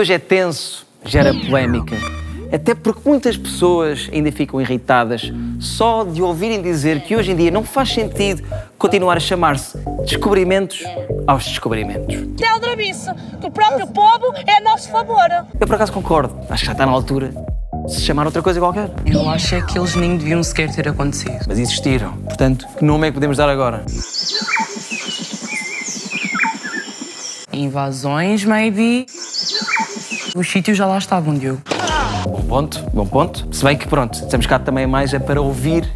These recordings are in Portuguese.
hoje é tenso, gera polémica. Até porque muitas pessoas ainda ficam irritadas só de ouvirem dizer que hoje em dia não faz sentido continuar a chamar-se descobrimentos aos descobrimentos. Aldrabice, que o próprio povo é a nosso favor. Eu por acaso concordo, acho que já está na altura de se chamar outra coisa qualquer. Eu acho é que eles nem deviam sequer ter acontecido. Mas existiram, portanto, que nome é que podemos dar agora? Invasões, maybe. Os sítios já lá estavam, Diogo. Bom ponto, bom ponto. Se bem que pronto, estamos cá também mais é para ouvir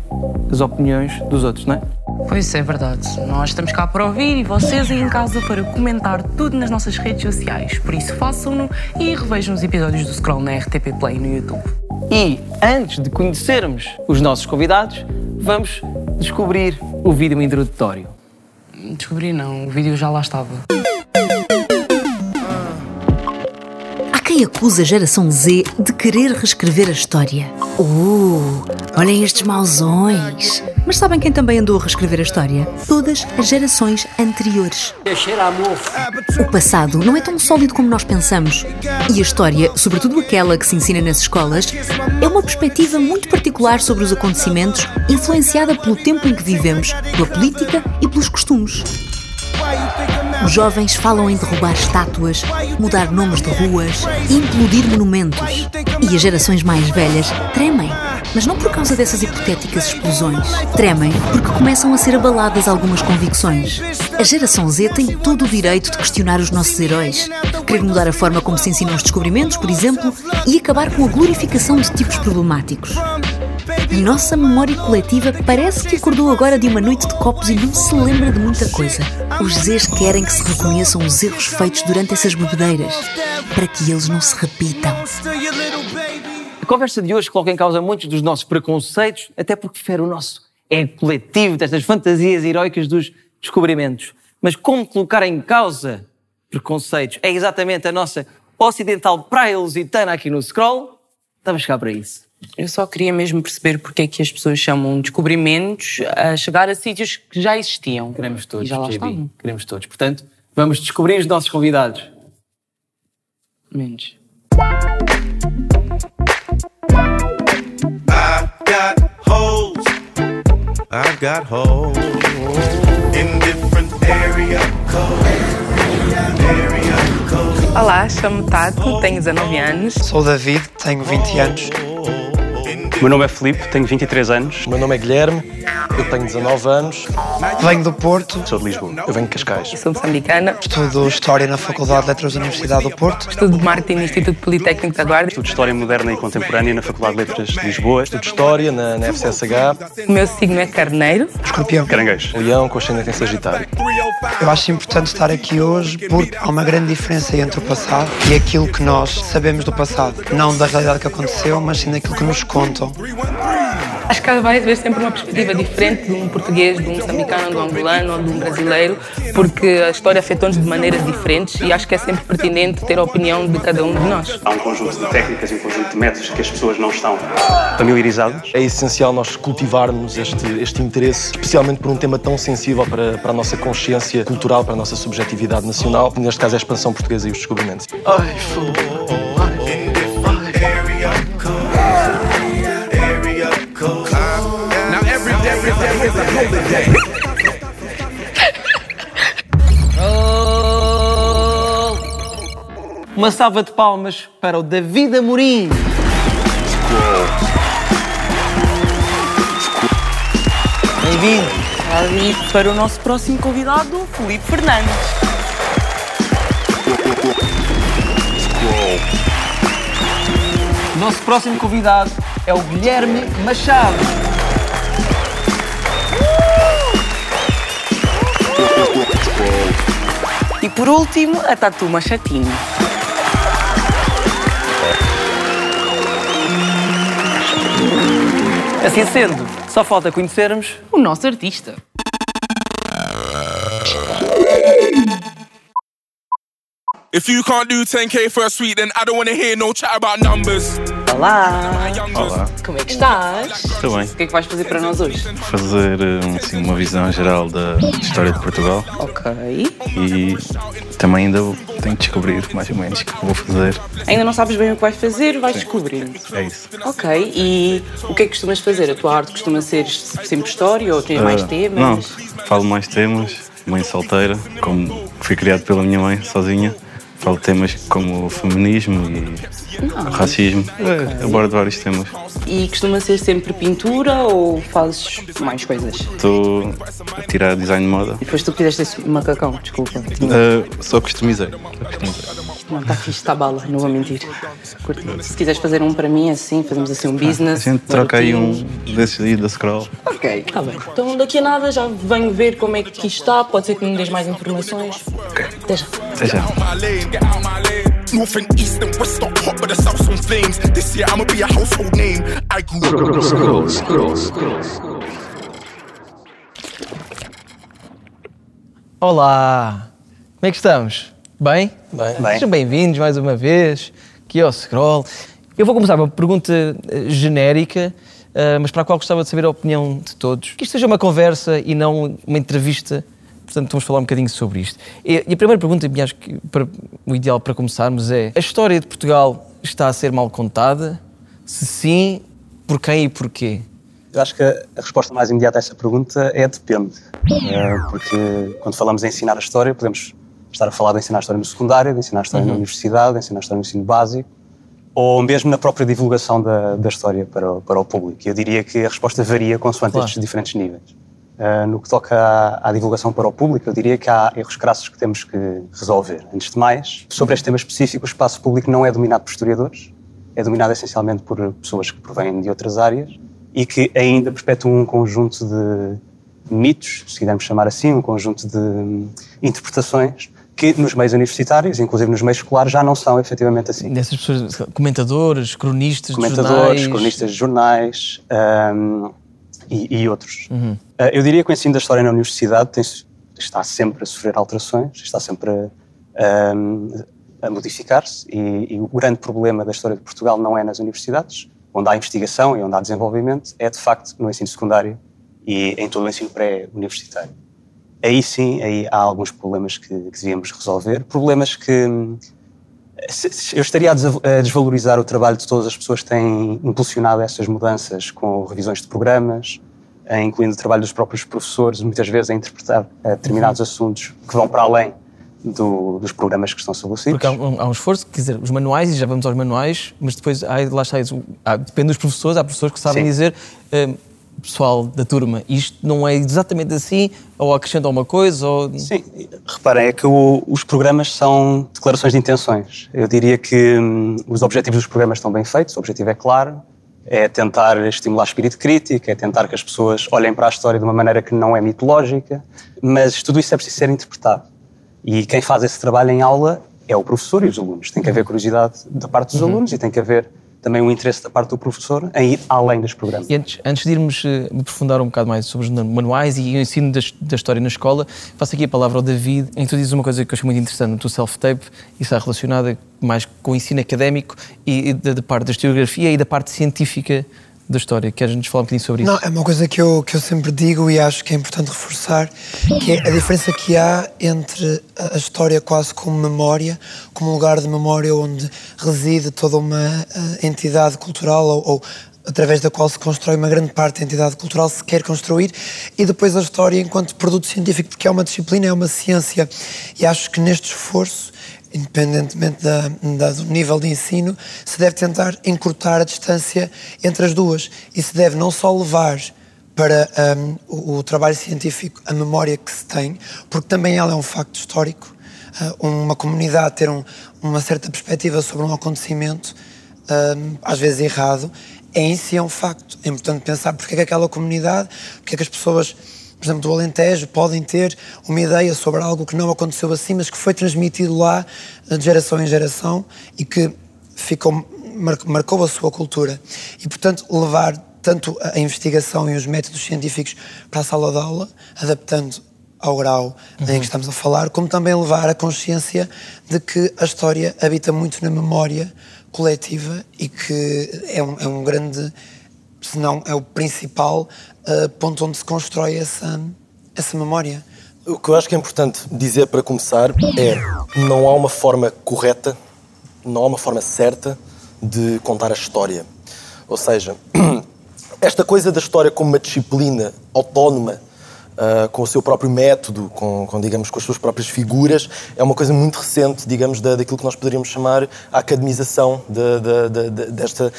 as opiniões dos outros, não é? Pois é, verdade. Nós estamos cá para ouvir e vocês aí em casa para comentar tudo nas nossas redes sociais. Por isso façam-no e revejam os episódios do Scroll na RTP Play no YouTube. E antes de conhecermos os nossos convidados, vamos descobrir o vídeo introdutório. Descobri não, o vídeo já lá estava. Quem acusa a geração Z de querer reescrever a história. Uh, olhem estes mauzões. Mas sabem quem também andou a reescrever a história? Todas as gerações anteriores. O passado não é tão sólido como nós pensamos. E a história, sobretudo aquela que se ensina nas escolas, é uma perspectiva muito particular sobre os acontecimentos, influenciada pelo tempo em que vivemos, pela política e pelos costumes. Os jovens falam em derrubar estátuas, mudar nomes de ruas implodir monumentos. E as gerações mais velhas tremem. Mas não por causa dessas hipotéticas explosões. Tremem porque começam a ser abaladas algumas convicções. A geração Z tem todo o direito de questionar os nossos heróis, querer mudar a forma como se ensinam os descobrimentos, por exemplo, e acabar com a glorificação de tipos problemáticos. A nossa memória coletiva parece que acordou agora de uma noite de copos e não se lembra de muita coisa. Os Zs querem que se reconheçam os erros feitos durante essas bebedeiras, para que eles não se repitam. A conversa de hoje coloca em causa muitos dos nossos preconceitos, até porque fere o nosso é coletivo destas fantasias heroicas dos descobrimentos. Mas como colocar em causa preconceitos é exatamente a nossa ocidental praia lusitana aqui no Scroll. Estamos cá para isso. Eu só queria mesmo perceber porque é que as pessoas chamam descobrimentos a chegar a sítios que já existiam. Queremos todos, E já lá JB. estavam. Queremos todos. Portanto, vamos descobrir os nossos convidados. Menos. I've got holes. I've got holes in different area codes. Area codes. Olá, chamo-me Tato, tenho 19 anos. Sou o David, tenho 20 anos. O meu nome é Filipe, tenho 23 anos, O meu nome é Guilherme, eu tenho 19 anos, Venho do Porto, sou de Lisboa. eu venho de Cascais. Sou moçambicana. estudo História na Faculdade de Letras da Universidade do Porto. Estudo Marketing no Instituto Politécnico da Guarda. Estudo História Moderna e Contemporânea na Faculdade de Letras de Lisboa. Estudo História na, na FCSH, O meu signo é Carneiro. Escorpião. Caranguejo. Leão com ascendente em Sagitário. Eu acho importante estar aqui hoje porque há uma grande diferença entre o passado e aquilo que nós sabemos do passado. Não da realidade que aconteceu, mas sim daquilo que nos contam. Acho que vai haver sempre uma perspectiva diferente de um português, de um moçambicano, de um angolano ou de um brasileiro, porque a história afetou-nos de maneiras diferentes e acho que é sempre pertinente ter a opinião de cada um de nós. Há um conjunto de técnicas e um conjunto de métodos que as pessoas não estão familiarizadas. É essencial nós cultivarmos este, este interesse, especialmente por um tema tão sensível para, para a nossa consciência cultural, para a nossa subjetividade nacional, neste caso é a expansão portuguesa e os descobrimentos. Area codes. Is a holiday. Uma salva de palmas para o David Amorim. Bem-vindo. E para o nosso próximo convidado, Felipe Fernandes. Nosso próximo convidado é o Guilherme Machado. E por último, a Tatu Machatinho. Assim sendo, só falta conhecermos O nosso artista. If you can't do 10k for a suite, then I don't wanna hear no chat about numbers. Olá! Olá, Como é que estás? estou bem. O que é que vais fazer para nós hoje? Fazer eh, assim, uma visão geral da história de Portugal Ok. e também ainda tenho que descobrir mais ou menos o que vou fazer. Ainda não sabes bem o que vais fazer, vais descobrindo. É isso. Ok. E o que é que costumas fazer? A tua arte costuma ser sempre história ou tens mais Ah, temas? Não, falo mais temas. Mãe solteira, como fui criado pela minha mãe sozinha. Falo temas como o feminismo e racismo. É, abordo vários temas. E costuma ser sempre pintura ou fazes mais coisas? Estou a tirar design de moda. E depois tu fizeste esse macacão, desculpa. Ah, só customizei. Só customizei. Não, está fixe, está bala, não vou mentir. Curti. Se quiseres fazer um para mim assim, fazemos assim um A business. gente troca aí um desses aí da Scroll. Ok, está bem. Então daqui a nada já venho ver como é que isto está. Pode ser que me dês mais informações. Ok. Até já. Até já. North and east and west got hot, but the south's on flames. This year I'ma be a household name. I grew Olá! Como é que estamos? Bem? Bem. Sejam bem-vindos mais uma vez aqui ao Scroll. Eu vou começar uma pergunta eh, genérica, eh, mas para a qual gostava de saber a opinião de todos. Que isto seja uma conversa e não uma entrevista, portanto vamos falar um bocadinho sobre isto. E, a primeira pergunta, e acho que para- o ideal para começarmos é: a história de Portugal está a ser mal contada? Se sim, por quem e porquê? Eu acho que a resposta mais imediata a essa pergunta é depende. Eh, Porque quando falamos em ensinar a história, podemos estar a falar de ensinar história no secundário, de ensinar história na universidade, de ensinar história no ensino básico, ou mesmo na própria divulgação da, da história para, o- para o público. Eu diria que a resposta varia consoante Claro. estes diferentes níveis. Eh, no que toca à, à divulgação para o público, eu diria que há erros crassos que temos que resolver. Antes de mais, sobre este tema específico, o espaço público não é dominado por historiadores, é dominado essencialmente por pessoas que provêm de outras áreas e que ainda perpetuam um conjunto de mitos, se quisermos chamar assim, um conjunto de hum, interpretações que nos meios universitários, inclusive nos meios escolares, já não são efetivamente assim. Dessas pessoas, comentadores, cronistas, de Comentadores, jornais... cronistas de jornais hum, e, e outros. Uhum. Uh, eu diria que o ensino da história na universidade tem- está sempre a sofrer alterações, está sempre a, hum, a modificar-se e, e o grande problema da história de Portugal não é nas universidades, onde há investigação e onde há desenvolvimento, é de facto no ensino secundário e em todo o ensino pré-universitário. Aí sim, aí há alguns problemas que, que devíamos resolver, problemas que hum, eu estaria a desvalorizar o trabalho de todas as pessoas que têm impulsionado essas mudanças com revisões de programas, eh, incluindo o trabalho dos próprios professores, muitas vezes a interpretar eh, determinados assuntos que vão para além do- dos programas que estão estabelecidos. Porque há um, há um esforço, quer dizer, os manuais, e já vamos aos manuais, mas depois há, lá está há- depende dos professores, há professores que sabem Sim. dizer, hum, pessoal da turma, isto não é exatamente assim, ou acrescenta alguma coisa, ou... Sim, reparem, é que o- os programas são declarações de intenções. Eu diria que hum, os objetivos dos programas estão bem feitos, o objetivo é claro, é tentar estimular espírito crítico, é tentar que as pessoas olhem para a história de uma maneira que não é mitológica, mas tudo isso é preciso ser interpretado. E quem faz esse trabalho em aula é o professor e os alunos. Tem que haver curiosidade da parte dos alunos e tem que haver também um interesse da parte do professor em ir além dos programas. E antes, antes de irmos eh, aprofundar um bocado mais sobre os manuais e o ensino da, da história na escola, passo aqui a palavra ao David, em que tu dizes uma coisa que eu achei muito interessante teu self-tape, e está relacionada mais com o ensino académico e, e da, da parte da historiografia e da parte científica da história. Queres-nos falar um bocadinho sobre isso? Não, é uma coisa que eu, que eu sempre digo e acho que é importante reforçar, que é a diferença que há entre a história quase como memória, como lugar de memória onde reside toda uma eh, entidade cultural ou, ou através da qual se constrói uma grande parte da entidade cultural se quer construir, e depois a história enquanto produto científico, porque é uma disciplina, é uma ciência, e acho que neste esforço independentemente da, da- do nível de ensino, se deve tentar encurtar a distância entre as duas e se deve não só levar para hum, o, o trabalho científico a memória que se tem, porque também ela é um facto histórico, ah, uma comunidade ter um- uma certa perspectiva sobre um acontecimento, hum, às vezes errado, é em si é um facto. É importante pensar porque é que aquela comunidade, porque é que as pessoas por exemplo, do Alentejo, podem ter uma ideia sobre algo que não aconteceu assim, mas que foi transmitido lá de geração em geração e que ficou, mar- marcou a sua cultura. E, portanto, levar tanto a investigação e os métodos científicos para a sala de aula, adaptando ao grau em que estamos a falar, como também levar a consciência de que a história habita muito na memória coletiva e que é um, é um grande, se não é o principal uh, ponto onde se constrói essa, essa memória. O que eu acho que é importante dizer para começar é não há uma forma correta, não há uma forma certa de contar a história. Ou seja, esta coisa da história como uma disciplina autónoma, uh, com o seu próprio método, com, com, digamos, com as suas próprias figuras, é uma coisa muito recente, digamos, da, daquilo que nós poderíamos chamar a academização de, de, de, desta,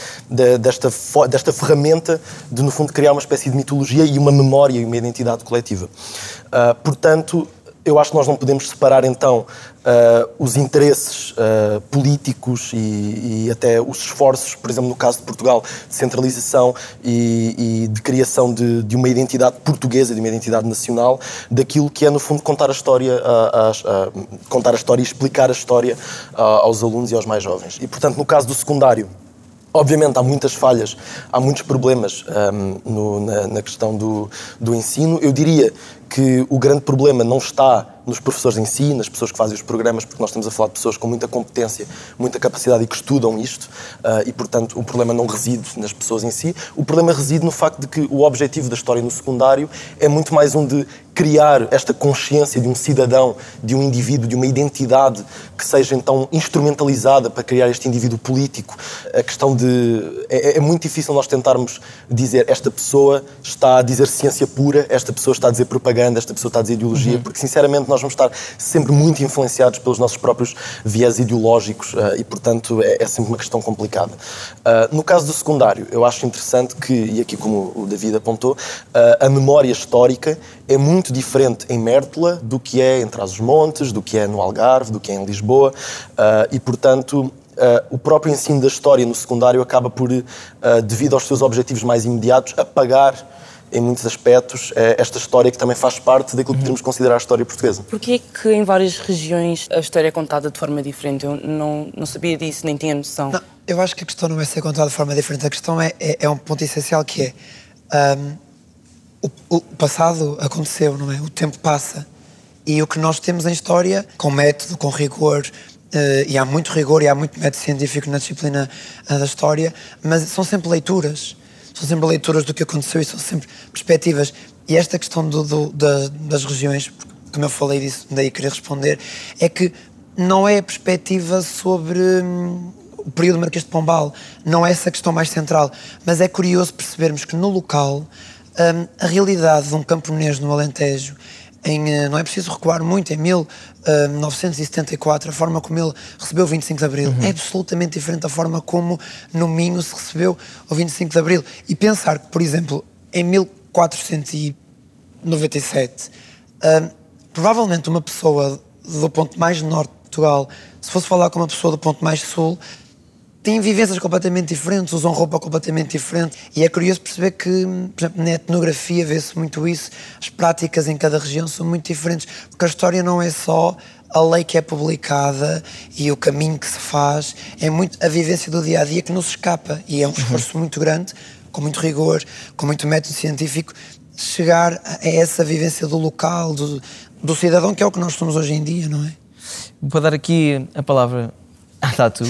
desta, desta ferramenta de, no fundo, criar uma espécie de mitologia e uma memória e uma identidade coletiva. Uh, portanto, eu acho que nós não podemos separar então uh, os interesses uh, políticos e, e, até os esforços, por exemplo, no caso de Portugal, de centralização e, e de criação de, de, uma identidade portuguesa, de uma identidade nacional, daquilo que é no fundo contar a história, contar a história e explicar a história aos alunos e aos mais jovens. E portanto, no caso do secundário, Obviamente há muitas falhas, há muitos problemas um, no, na, na, questão do, do ensino. Eu diria que o grande problema não está nos professores em si, nas pessoas que fazem os programas, porque nós estamos a falar de pessoas com muita competência, muita capacidade e que estudam isto, uh, e portanto o problema não reside nas pessoas em si. O problema reside no facto de que o objetivo da história no secundário é muito mais um de criar esta consciência de um cidadão, de um indivíduo, de uma identidade que seja então instrumentalizada para criar este indivíduo político. A questão de. É, é muito difícil nós tentarmos dizer esta pessoa está a dizer ciência pura, esta pessoa está a dizer propaganda, esta pessoa está a dizer ideologia, uhum. porque sinceramente nós vamos estar sempre muito influenciados pelos nossos próprios viés ideológicos uh, e, portanto, é, é, sempre uma questão complicada. Uh, no caso do secundário, eu acho interessante que, e aqui como o David apontou, uh, a memória histórica é muito diferente em Mértola do que é em Trás-os-Montes, do que é no Algarve, do que é em Lisboa, e, portanto, Uh, o próprio ensino da história no secundário acaba por, uh, devido aos seus objetivos mais imediatos, apagar em muitos aspectos, é esta história que também faz parte daquilo que podemos considerar a história portuguesa. Porquê que em várias regiões a história é contada de forma diferente? Eu não, não sabia disso, nem tinha noção. Não, eu acho que a questão não é ser contada de forma diferente, a questão é, é, é um ponto essencial que é um, o, o passado aconteceu, não é? O tempo passa e o que nós temos em história, com método, com rigor, Uh, e há muito rigor e há muito método científico na disciplina uh, da história, mas são sempre leituras são sempre leituras do que aconteceu e são sempre perspectivas. E esta questão do, do, da, das regiões, como eu falei disso, daí querer responder, é que não é a perspectiva sobre hum, o período Marquês de Pombal, não é essa a questão mais central, mas é curioso percebermos que no local hum, a realidade de um camponês no Alentejo em, eh, não é preciso recuar muito, em 1974, eh, a forma como ele recebeu o 25 de Abril uhum. é absolutamente diferente da forma como no Minho se recebeu o 25 de Abril. E pensar que, por exemplo, em 1497, uh, provavelmente uma pessoa do ponto mais norte de Portugal, se fosse falar com uma pessoa do ponto mais sul, têm vivências completamente diferentes, usam roupa completamente diferente. E é curioso perceber que, por exemplo, na etnografia vê-se muito isso, as práticas em cada região são muito diferentes, porque a história não é só a lei que é publicada e o caminho que se faz, é muito a vivência do dia a dia que nos escapa. E é um esforço uhum. muito grande, com muito rigor, com muito método científico, chegar a essa vivência do local, do, do cidadão, que é o que nós somos hoje em dia, não é? Vou dar aqui a palavra à Tatu.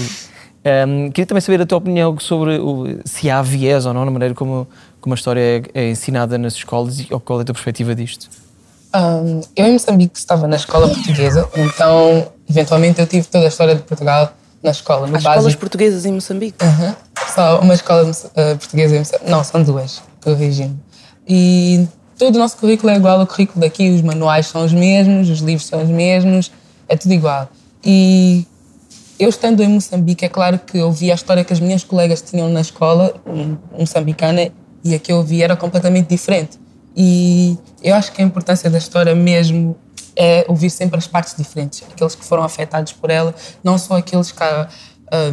Um, queria também saber a tua opinião sobre o, se há viés ou não na maneira como, como a história é, é ensinada nas escolas e qual é a tua perspectiva disto. Um, eu em Moçambique estava na escola portuguesa, então eventualmente eu tive toda a história de Portugal na escola. No Há escolas portuguesas em Moçambique? Uhum. Só uma escola uh, portuguesa em Moçambique. Não, são duas, corrigindo. E todo o nosso currículo é igual ao currículo daqui, os manuais são os mesmos, os livros são os mesmos, é tudo igual. E eu estando em Moçambique, é claro que eu vi a história que as minhas colegas tinham na escola moçambicana e a que eu vi era completamente diferente. E eu acho que a importância da história mesmo é ouvir sempre as partes diferentes, aqueles que foram afetados por ela, não só aqueles que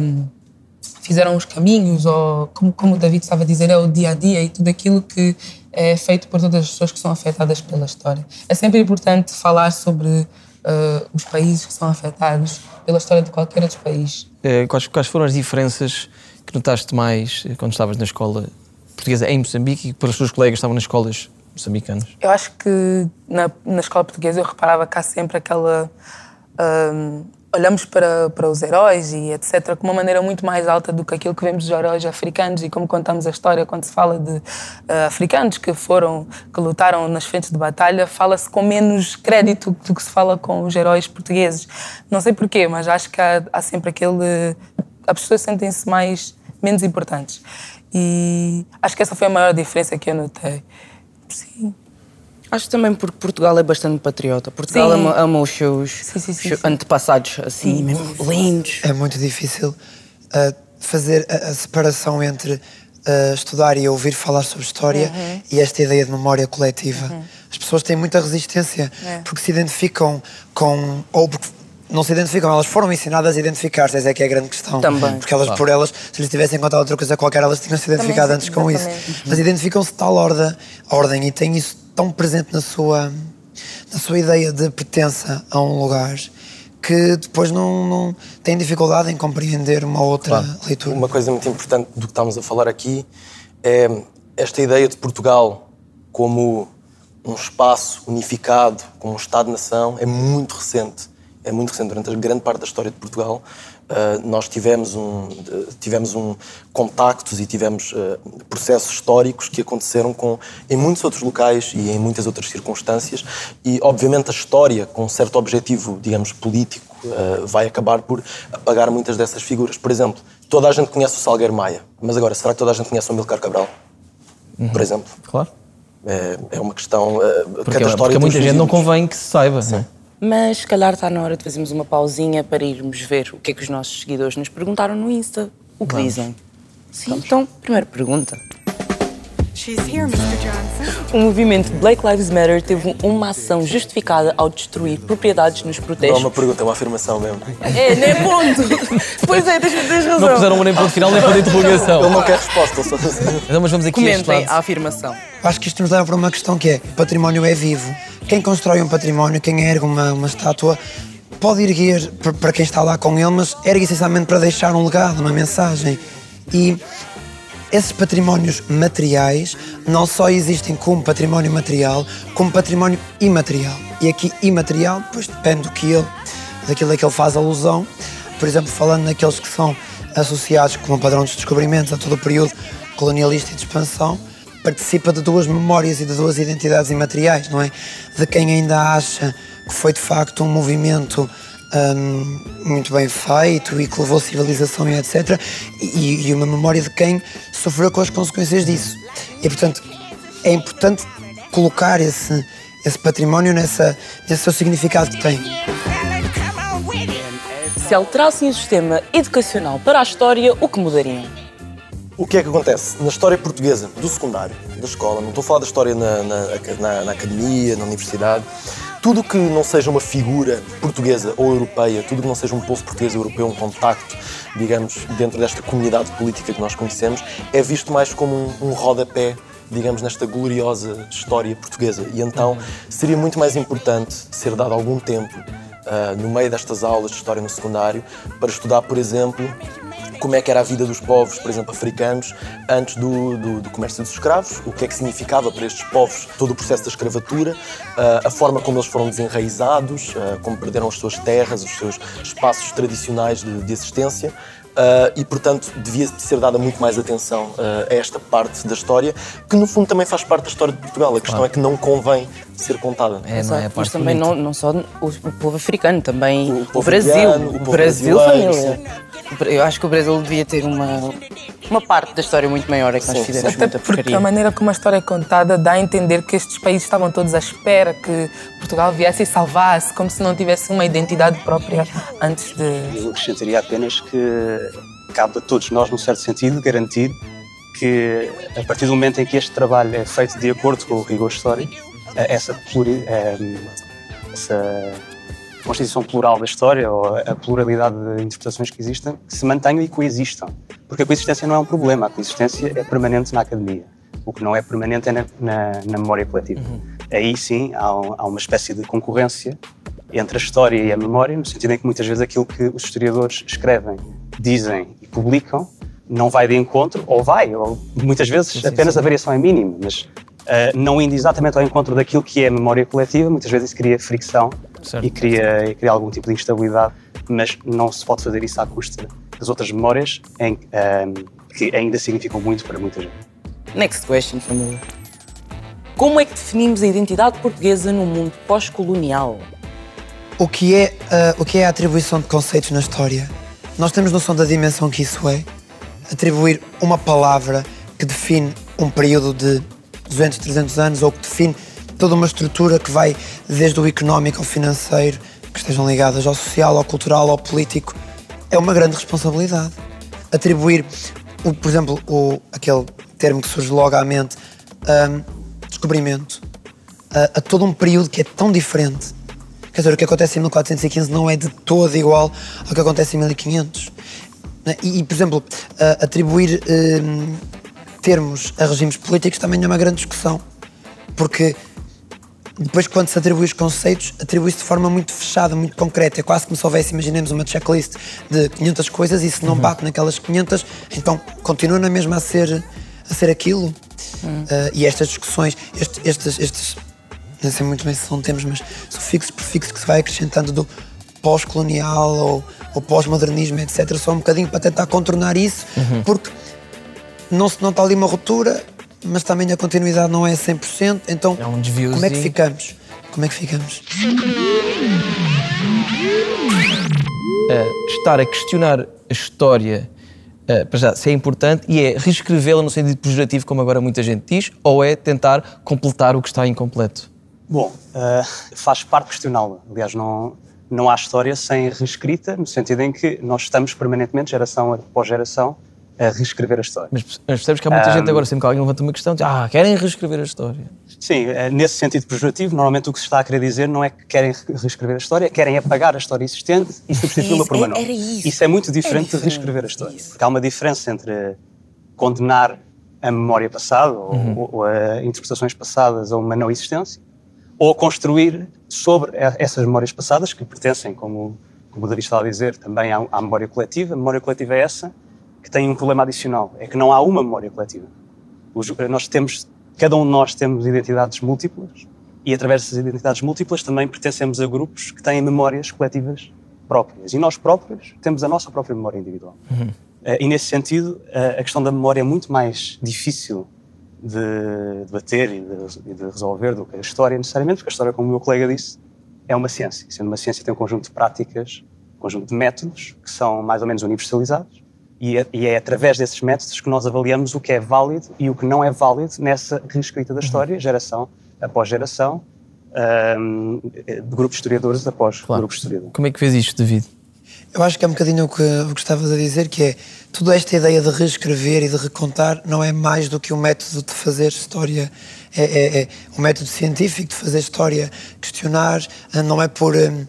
um, fizeram os caminhos, ou como, como o David estava a dizer, é o dia a dia e tudo aquilo que é feito por todas as pessoas que são afetadas pela história. É sempre importante falar sobre uh, os países que são afetados, pela história de qualquer outro país. Eh, quais, quais foram as diferenças que notaste mais eh, quando estavas na escola portuguesa em Moçambique e para os teus colegas que estavam nas escolas moçambicanas? Eu acho que na, na escola portuguesa eu reparava há sempre aquela. Um, olhamos para, para os heróis e etc. com uma maneira muito mais alta do que aquilo que vemos dos heróis africanos e como contamos a história quando se fala de uh, africanos que foram, que lutaram nas frentes de batalha, fala-se com menos crédito do que se fala com os heróis portugueses. Não sei porquê, mas acho que há, há sempre aquele... As pessoas sentem-se mais menos importantes. E acho que essa foi a maior diferença que eu notei. Sim. Acho também porque Portugal é bastante patriota. Portugal Sim. ama, ama os seus, sim, sim, seus antepassados assim, mesmo lindos. É muito difícil uh, fazer a, a, separação entre uh, estudar e ouvir falar sobre história Uhum. e esta ideia de memória coletiva. As pessoas têm muita resistência É. porque se identificam com. ou porque não se identificam, elas foram ensinadas a identificar-se, essa é que é a grande questão. Também. Porque elas, Claro. por elas, se lhes tivessem contado outra coisa qualquer, elas tinham se identificado Também, antes com isso. Mas identificam-se de tal ordem, ordem e têm isso tão presente na sua, na sua ideia de pertença a um lugar que depois não, não têm dificuldade em compreender uma outra Claro. leitura. Uma coisa muito importante do que estamos a falar aqui é esta ideia de Portugal como um espaço unificado, como um Estado-nação, é muito recente. É muito recente. Durante a grande parte da história de Portugal, ah, nós tivemos, um, tivemos um, contactos e tivemos ah, processos históricos que aconteceram com, em muitos outros locais e em muitas outras circunstâncias. E, obviamente, a história, com um certo objetivo, digamos, político, ah, vai acabar por apagar muitas dessas figuras. Por exemplo, toda a gente conhece o Salgueiro Maia, mas agora, será que toda a gente conhece o Amilcar Cabral? Por exemplo. Claro. É, é uma questão. ah, Porque, cada história porque muita gente não convém que se saiba, é? Mas se calhar está na hora de fazermos uma pausinha para irmos ver o que é que os nossos seguidores nos perguntaram no Insta. O que Vamos. dizem? Sim, então, primeira pergunta. She's here, Mr. Johnson. O movimento Black Lives Matter teve uma ação justificada ao destruir propriedades nos Não é protestos. uma pergunta, é uma afirmação mesmo. É, nem ponto. pois é, tens, tens razão. Não puseram um nem ponto final nem ponto de interrogação. Ele não quer resposta, ele só... Então, mas vamos aqui a este Comentem lado. a afirmação. Acho que isto nos leva para uma questão que é: o património é vivo. Quem constrói um património, quem ergue uma, uma estátua, pode erguer para- para quem está lá com ele, mas ergue essencialmente para deixar um legado, uma mensagem. E esses patrimónios materiais não só existem como património material, como património imaterial. E aqui, imaterial, depois depende do que ele, daquilo a que ele faz alusão. Por exemplo, falando naqueles que são associados como padrão dos descobrimentos a todo o período colonialista e de expansão, participa de duas memórias e de duas identidades imateriais, não é? De quem ainda acha que foi de facto um movimento hum, muito bem feito e que levou civilização e etc. E, e uma memória de quem sofreu com as consequências disso. E portanto é importante colocar esse, esse património nessa, nesse seu significado que tem. Se alterassem o sistema educacional para a história, o que mudariam? O que é que acontece? Na história portuguesa, do secundário, da escola, não estou a falar da história na, na, na- na academia, na universidade, tudo que não seja uma figura portuguesa ou europeia, tudo que não seja um povo português ou europeu, um contacto, digamos, dentro desta comunidade política que nós conhecemos, é visto mais como um, um rodapé, digamos, nesta gloriosa história portuguesa. E então seria muito mais importante ser dado algum tempo ah, no meio destas aulas de história no secundário para estudar, por exemplo, como é que era a vida dos povos, por exemplo, africanos, antes do, do, do comércio dos escravos, o que é que significava para estes povos todo o processo da escravatura, ah, a forma como eles foram desenraizados, ah, como perderam as suas terras, os seus espaços tradicionais de, de existência. ah, e, portanto, devia ser dada muito mais atenção ah, a esta parte da história, que no fundo também faz parte da história de Portugal. A questão é que não convém ser contada. É, Exato, mas também não, não só o, o povo africano, também o, povo Brasil. indiano, o o povo Brasil, família. Eu acho que o Brasil devia ter uma, uma parte da história muito maior, é que nós Sim, fizemos Até muita porque a maneira como a história é contada dá a entender que estes países estavam todos à espera que Portugal viesse e salvasse, como se não tivesse uma identidade própria antes de. Eu acrescentaria apenas que cabe a todos nós, num certo sentido, garantir que, a partir do momento em que este trabalho é feito de acordo com o rigor histórico, essa, pluri, eh, essa constituição plural da história, ou a pluralidade de interpretações que existem, que se mantenham e coexistam. Porque a coexistência não é um problema, a coexistência é permanente na academia. O que não é permanente é na, na, na memória coletiva. Aí sim há, há uma espécie de concorrência entre a história e a memória, no sentido em que muitas vezes aquilo que os historiadores escrevem, dizem e publicam não vai de encontro, ou vai, ou muitas vezes apenas a variação é mínima, mas ah, não indo exatamente ao encontro daquilo que é a memória coletiva, muitas vezes isso cria fricção Certo. e cria, e cria algum tipo de instabilidade mas não se pode fazer isso à custa das outras memórias em, ehm, que ainda significam muito para muita gente. Next question, família. Como é que definimos a identidade portuguesa no mundo pós-colonial? O que, é, ah, o que é a atribuição de conceitos na história? Nós temos noção da dimensão que isso é? Atribuir uma palavra que define um período de 200, 300 anos ou que define toda uma estrutura que vai desde o económico ao financeiro, que estejam ligadas ao social, ao cultural, ao político, é uma grande responsabilidade. Atribuir, o, por exemplo, o, aquele termo que surge logo à mente, hum, descobrimento, a, a todo um período que é tão diferente. Quer dizer, o que acontece em 1415 não é de todo igual ao que acontece em 1500. né? E, por exemplo, atribuir hum, termos a regimes políticos também é uma grande discussão. Porque depois, quando se atribui os conceitos, atribui-se de forma muito fechada, muito concreta. É quase como se houvesse, imaginemos, uma checklist de 500 coisas e se não bate naquelas 500, então continua na mesma a ser, a ser aquilo. Ah, e estas discussões, este- estes, estes, não sei muito bem se são termos, mas sufixos, prefixos que se vai acrescentando do pós-colonial ou, ou pós-modernismo, etc., só um bocadinho para tentar contornar isso, Uhum. porque não se nota ali uma ruptura, mas também a continuidade não é 100%, então É um como é que ficamos? Como é que ficamos? eh, estar a questionar a história, eh, para já, se é importante, e é reescrevê-la no sentido pejorativo, como agora muita gente diz, ou é tentar completar o que está incompleto? Bom, eh, faz parte questioná-la. Aliás, não, não há história sem reescrita, no sentido em que nós estamos permanentemente, geração após geração, a reescrever a história. Mas mas percebes que há muita Ahm. gente agora, sempre que alguém levanta uma questão, diz, ah, querem reescrever a história. Sim, eh, nesse sentido pejorativo, normalmente o que se está a querer dizer não é que querem re- reescrever a história, querem apagar a história existente e substituí-la Isso, por uma é- nova. isso. é muito É diferente de reescrever a história. Porque há uma diferença entre condenar a memória passada ou, Uhum. ou- ou a interpretações passadas a uma não existência, ou construir sobre essas memórias passadas que pertencem, como, como o David estava a dizer, também à, à memória coletiva. A memória coletiva é essa que tem um problema adicional, é que não há uma memória coletiva. Os- nós temos, cada um de nós temos identidades múltiplas e através dessas identidades múltiplas também pertencemos a grupos que têm memórias coletivas próprias. E nós próprios temos a nossa própria memória individual. Eh, E nesse sentido, eh, a questão da memória é muito mais difícil de debater e de, e de resolver do que a história, necessariamente, porque a história, como o meu colega disse, é uma ciência. Sendo uma ciência, tem um conjunto de práticas, um conjunto de métodos que são mais ou menos universalizados. E é, e é através desses métodos que nós avaliamos o que é válido e o que não é válido nessa reescrita da história, geração após geração, ahm, de grupos de historiadores após grupos de historiadores. Como é que fez isto, David? Eu acho que é um bocadinho o que, o que estavas a dizer, que é toda esta ideia de reescrever e de recontar não é mais do que um método de fazer história. É, é, é um método científico de fazer história, questionar, não é por, hum,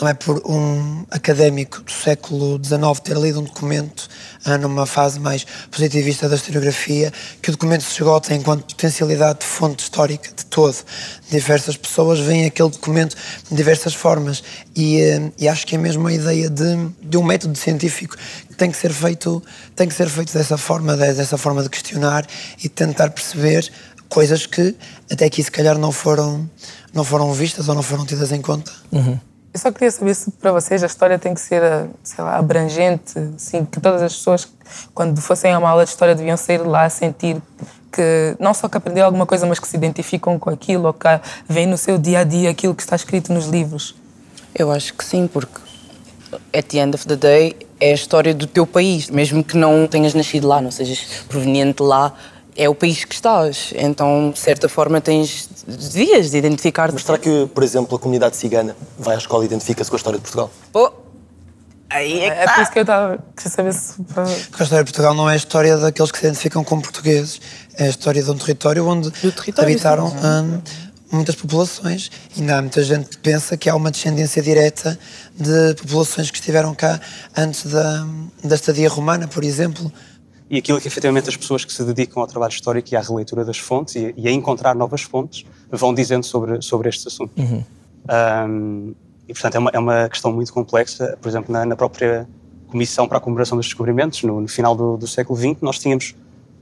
não é por um académico do século XIX ter lido um documento ah, numa fase mais positivista da historiografia que o documento se esgota enquanto potencialidade de fonte histórica de todo. Diversas pessoas veem aquele documento de diversas formas e, eh, e acho que é mesmo a ideia de, de um método científico que tem que ser feito, tem que ser feito dessa forma, de- dessa forma de questionar e tentar perceber coisas que até aqui se calhar não foram, não foram vistas ou não foram tidas em conta. Eu só queria saber se para vocês a história tem que ser, eh, sei lá, abrangente, assim, que todas as pessoas, quando fossem a uma aula de história, deviam sair lá a sentir que não só que aprenderam alguma coisa, mas que se identificam com aquilo ou que vem no seu dia a dia aquilo que está escrito nos livros. Eu acho que sim, porque at the end of the day é a história do teu país, mesmo que não tenhas nascido lá, não sejas proveniente lá, é o país que estás. Então, de certa forma, tens devias de identificar. Mas será que, por exemplo, a comunidade cigana vai à escola e identifica-se com a história de Portugal? Pô, aí é, que É por isso que eu estava queria saber se Porque a história de Portugal não é a história daqueles que se identificam como portugueses, é a história de um território onde território, habitaram sim. hum, muitas populações. E ainda há muita gente que pensa que há uma descendência direta de populações que estiveram cá antes da, da estadia romana, por exemplo. E aquilo que efetivamente as pessoas que se dedicam ao trabalho histórico e à releitura das fontes e, e a encontrar novas fontes vão dizendo sobre, sobre estes assuntos. Um, e, portanto, é uma, é uma questão muito complexa. Por exemplo, na, na própria Comissão para a Comemoração dos Descobrimentos, no, no final do, do século XX, nós tínhamos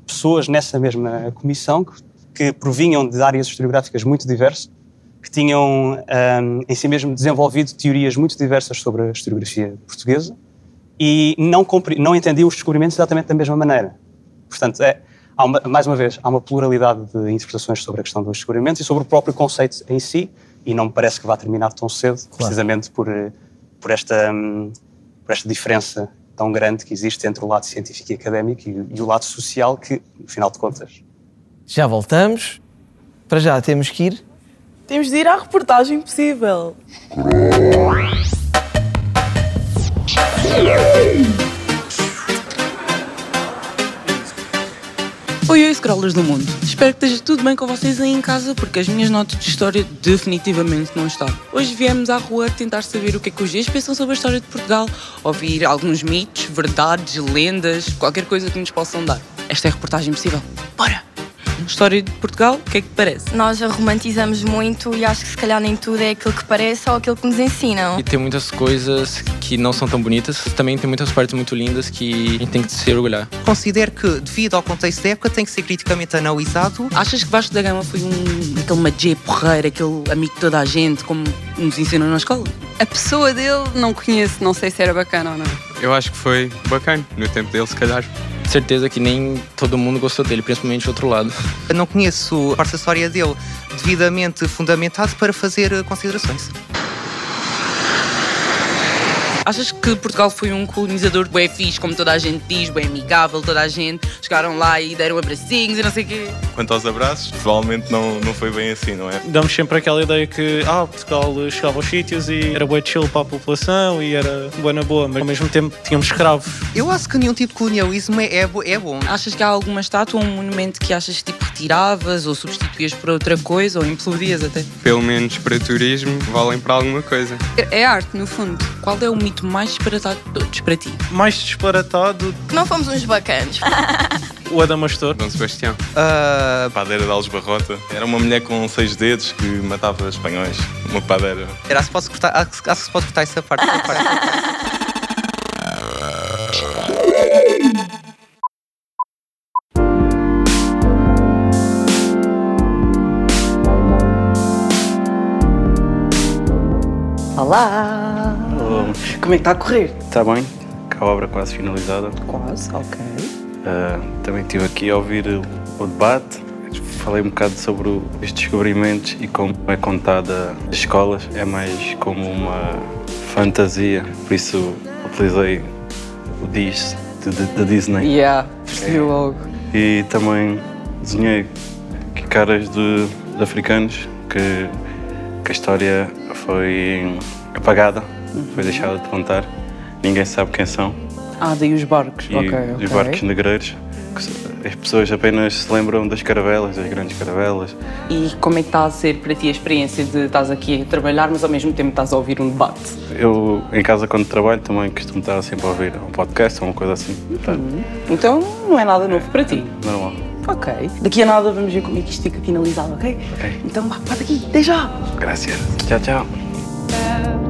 pessoas nessa mesma comissão que, que provinham de áreas historiográficas muito diversas, que tinham ahm, em si mesmo desenvolvido teorias muito diversas sobre a historiografia portuguesa e não, compre- não entendiam os descobrimentos exatamente da mesma maneira. Portanto, é, há uma- mais uma vez, há uma pluralidade de interpretações sobre a questão dos descobrimentos e sobre o próprio conceito em si, e não me parece que vá terminar tão cedo, precisamente por, por, esta, por esta diferença tão grande que existe entre o lado científico e académico e, e o lado social, que, no final de contas, Já voltamos. Para já temos que ir. Temos de ir à reportagem possível. Oi, oi, scrollers do mundo. Espero que esteja tudo bem com vocês aí em casa, porque as minhas notas de história definitivamente não estão. Hoje viemos à rua tentar saber o que é que os gays pensam sobre a história de Portugal, ouvir alguns mitos, verdades, lendas, qualquer coisa que nos possam dar. Esta é a reportagem possível. Bora! História de Portugal, o que é que te parece? Nós a romantizamos muito e acho que se calhar nem tudo é aquilo que parece ou aquilo que nos ensinam. E tem muitas coisas que não são tão bonitas, também tem muitas partes muito lindas que a gente tem que se orgulhar. Considero que, devido ao contexto da época, tem que ser criticamente analisado. Achas que Vasco da Gama foi um, aquele magê porreiro, aquele amigo de toda a gente, como nos ensinam na escola? A pessoa dele não conheço, não sei se era bacana ou não. Eu acho que foi bacana, no tempo dele, se calhar. Certeza que nem todo mundo gostou dele, principalmente o outro lado. Eu não conheço a parte da história dele devidamente fundamentado para fazer considerações. Achas que Portugal foi um colonizador bem fixe, como toda a gente diz, bem amigável, toda a gente? Chegaram lá e deram abracinhos e não sei o quê. Quanto aos abraços, provavelmente não, não foi bem assim, não é? Damos sempre aquela ideia que ah, Portugal chegava aos sítios e era boa chill para a população e era boa na boa, mas ao mesmo tempo tínhamos escravos. Eu acho que nenhum tipo de colonialismo é, é, é bom. Achas que há alguma estátua ou um monumento que achas que tipo retiravas ou substituías por outra coisa ou implodias até? Pelo menos para turismo, valem para alguma coisa. É arte, no fundo. Qual é o mito mais disparatado de todos para ti? Mais disparatado, Que não fomos uns bacanos. o Adamastor. Dom Sebastião. A padeira de Alves Barrota era uma mulher com seis dedos que matava espanhóis. Uma padeira. Era, acho que, posso cortar, acho, acho que se pode cortar essa parte. essa parte. Olá! Como é que está a correr? Está bem, com a obra quase finalizada. Quase, ok. Ah, também estive aqui a ouvir o, debate. Falei um bocado sobre o- os descobrimentos e como é contada nas escolas. É mais como uma fantasia, por isso utilizei o de- da Disney. Yeah, percebi logo. E também desenhei caras de, de africanos que, que a história foi apagada, foi deixada de contar. Ninguém sabe quem são. Ah, daí os barcos. E ok, os ok. barcos negreiros. As pessoas apenas se lembram das caravelas, das grandes caravelas. E como é que está a ser para ti a experiência de estás aqui a trabalhar, mas ao mesmo tempo estás a ouvir um debate? Eu, em casa, quando trabalho, também costumo estar sempre a ouvir um podcast ou uma coisa assim. Tá, Então não é nada novo para ti. normal. Ok. Daqui a nada vamos ver como é que isto fica finalizado, ok? Ok. Então vá, para daqui, até já! Graças. Tchau, tchau.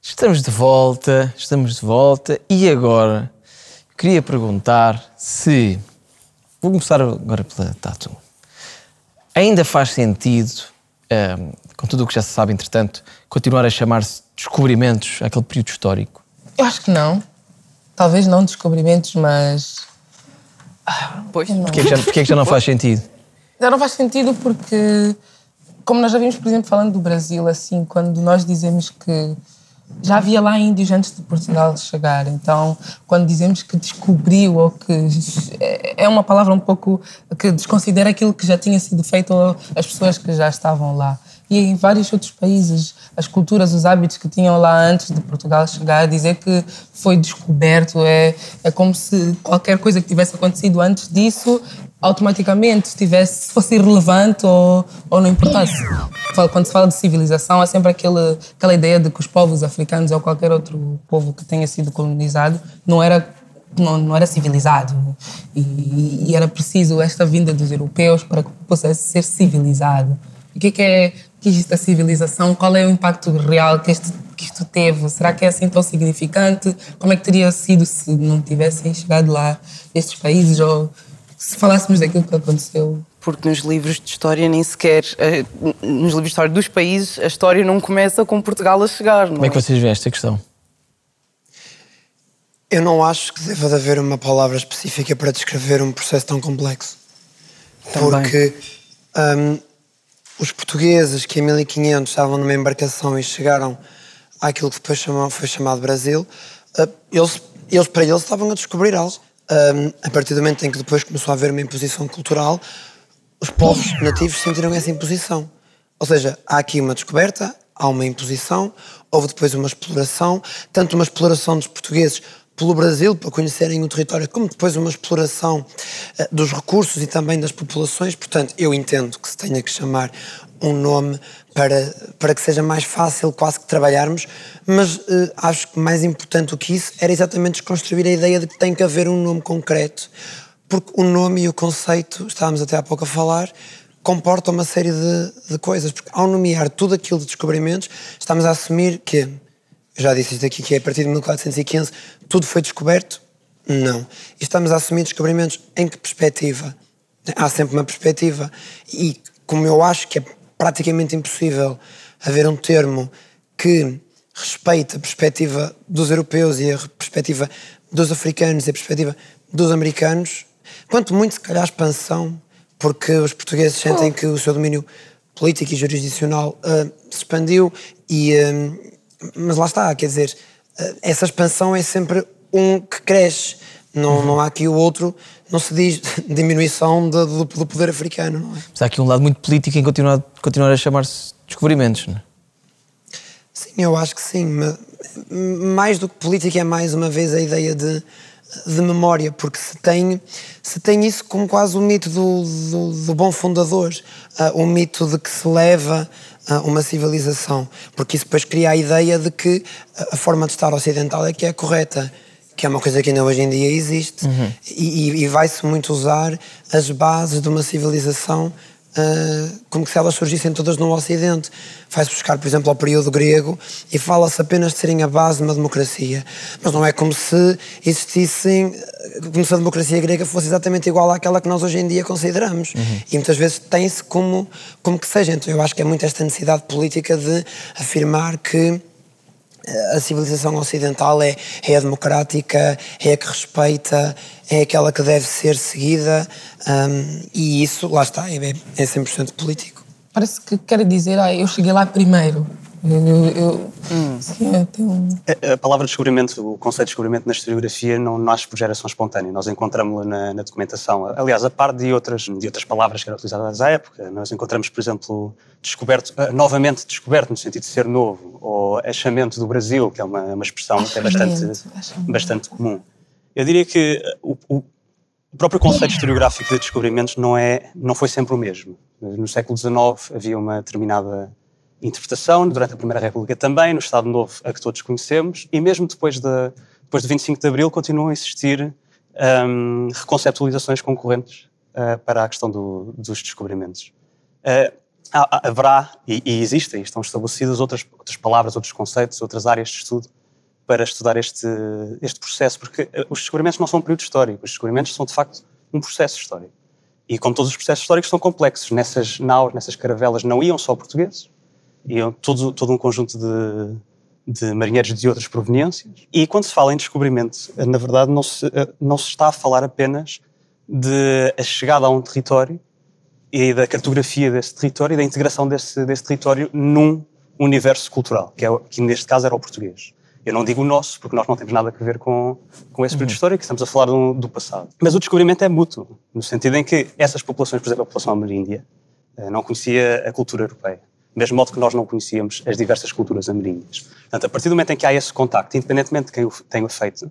Estamos de volta, estamos de volta e agora queria perguntar se. Vou começar agora pela Tatu. Ainda faz sentido, ehm, com tudo o que já se sabe, entretanto, continuar a chamar-se descobrimentos àquele período histórico? Eu acho que não. Talvez não descobrimentos, mas. Pois. Porquê é que já, porquê é que já não faz sentido? Já não faz sentido porque, como nós já vimos, por exemplo, falando do Brasil, assim, quando nós dizemos que já havia lá índios antes de Portugal chegar, então, quando dizemos que descobriu ou que é uma palavra um pouco que desconsidera aquilo que já tinha sido feito às pessoas que já estavam lá. E em vários outros países, as culturas, os hábitos que tinham lá antes de Portugal chegar, dizer que foi descoberto é, é como se qualquer coisa que tivesse acontecido antes disso automaticamente tivesse, fosse irrelevante ou, ou não importasse. Quando se fala de civilização, é sempre aquele, aquela ideia de que os povos africanos ou qualquer outro povo que tenha sido colonizado não era não, não era civilizado e, e era preciso esta vinda dos europeus para que pudesse ser civilizado. O que é que é que isto da civilização? Qual é o impacto real que, este, que isto teve? Será que é assim tão significante? Como é que teria sido se não tivessem chegado lá estes países ou se falássemos daquilo que aconteceu? Porque nos livros de história nem sequer, eh, nos livros de história dos países, a história não começa com Portugal a chegar. Não Como é que vocês veem esta questão? Eu não acho que deva de haver uma palavra específica para descrever um processo tão complexo. Também. Porque hum, os portugueses que em 1500 estavam numa embarcação e chegaram àquilo que depois chamam, foi chamado Brasil, uh, eles, eles, para eles, estavam a descobrir algo. Hum, a partir do momento em que depois começou a haver uma imposição cultural, os povos nativos sentiram essa imposição. Ou seja, há aqui uma descoberta, há uma imposição, houve depois uma exploração, tanto uma exploração dos portugueses pelo Brasil para conhecerem o território, como depois uma exploração eh, dos recursos e também das populações. Portanto, eu entendo que se tenha que chamar um nome para, para que seja mais fácil quase que trabalharmos, mas eh, acho que mais importante do que isso era exatamente desconstruir a ideia de que tem que haver um nome concreto, porque o nome e o conceito, estávamos até há pouco a falar, comportam uma série de, de coisas, porque ao nomear tudo aquilo de descobrimentos, estamos a assumir que já disse isto aqui, que é a partir de 1415 tudo foi descoberto? Não. E estamos a assumir descobrimentos em que perspectiva? Há sempre uma perspectiva. E como eu acho que é praticamente impossível haver um termo que respeite a perspectiva dos europeus e a perspectiva dos africanos e a perspectiva dos americanos, quanto muito, se calhar, expansão, porque os portugueses sentem que o seu domínio político e jurisdicional uh, se expandiu e, uh, mas lá está, quer dizer, eh, essa expansão é sempre um que cresce. Não, Uhum. não há aqui o outro, não se diz diminuição do, do, do poder africano, não é? Mas há aqui um lado muito político em continuar, continuar a chamar-se descobrimentos, não é? Sim, eu acho que sim. Mais do que política é mais uma vez a ideia de, de memória, porque se tem, se tem isso como quase o mito do, do, do bom fundador, ah, o mito de que se leva ah, uma civilização, porque isso depois cria a ideia de que a forma de estar ocidental é que é correta, que é uma coisa que ainda hoje em dia existe, e, e- e vai-se muito usar as bases de uma civilização ah, como se elas surgissem todas no Ocidente. Vai-se buscar, por exemplo, ao período grego e fala-se apenas de serem a base de uma democracia. Mas não é como se existissem, como se a democracia grega fosse exatamente igual àquela que nós hoje em dia consideramos. E muitas vezes tem-se como, como que seja. Então eu acho que é muito esta necessidade política de afirmar que a civilização ocidental é, é a democrática, é a que respeita, é aquela que deve ser seguida hum, e isso, lá está, é, é 100% político. Parece que quer dizer, ah, eu cheguei lá primeiro. Eu, eu, sim, eu tenho- A, a palavra descobrimento, o conceito de descobrimento na historiografia não nasce por geração espontânea. Nós encontramos-lo na, na documentação. Aliás, a par de outras, de outras palavras que eram utilizadas à época, nós encontramos, por exemplo, descoberto, ah, novamente descoberto, no sentido de ser novo, ou achamento do Brasil, que é uma, uma expressão que é bastante, Achamento, bastante comum. Eu diria que ah, o, o- o próprio conceito historiográfico de descobrimentos não, é, não foi sempre o mesmo. No século XIX havia uma determinada interpretação, durante a Primeira República também, no Estado Novo, a que todos conhecemos, e mesmo depois, da, depois do 25 de Abril continuam a existir hum, reconceptualizações concorrentes ah, para a questão do- dos descobrimentos. Há- haverá, e, e existem, estão estabelecidas outras, outras palavras, outros conceitos, outras áreas de estudo para estudar este, este processo, porque eh, os descobrimentos não são um período histórico, os descobrimentos são de facto um processo histórico. E como todos os processos históricos são complexos, nessas naus, nessas caravelas não iam só portugueses, iam todo, todo um conjunto de, de marinheiros de outras proveniências. E quando se fala em descobrimento, eh, na verdade não se, eh, não se está a falar apenas de a chegada a um território e da cartografia desse território e da integração desse, desse território num universo cultural, que, é, que neste caso era o português. Eu não digo o nosso, porque nós não temos nada a ver com, com esse período histórico, estamos a falar do, do passado. Mas o descobrimento é mútuo, no sentido em que essas populações, por exemplo, a população ameríndia, eh, não conhecia a cultura europeia. Mesmo modo que nós não conhecíamos as diversas culturas ameríndias. Portanto, a partir do momento em que há esse contacto, independentemente de quem o tenha feito,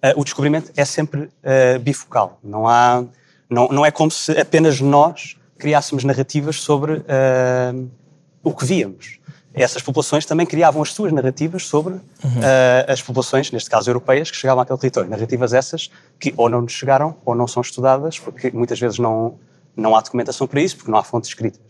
eh, o descobrimento é sempre eh, bifocal. Não, há, não, não é como se apenas nós criássemos narrativas sobre eh, o que víamos. essas populações também criavam as suas narrativas sobre Uhum. uh, as populações, neste caso europeias, que chegavam àquele território. Narrativas essas que ou não nos chegaram ou não são estudadas, porque muitas vezes não, não há documentação para isso, porque não há fontes escritas.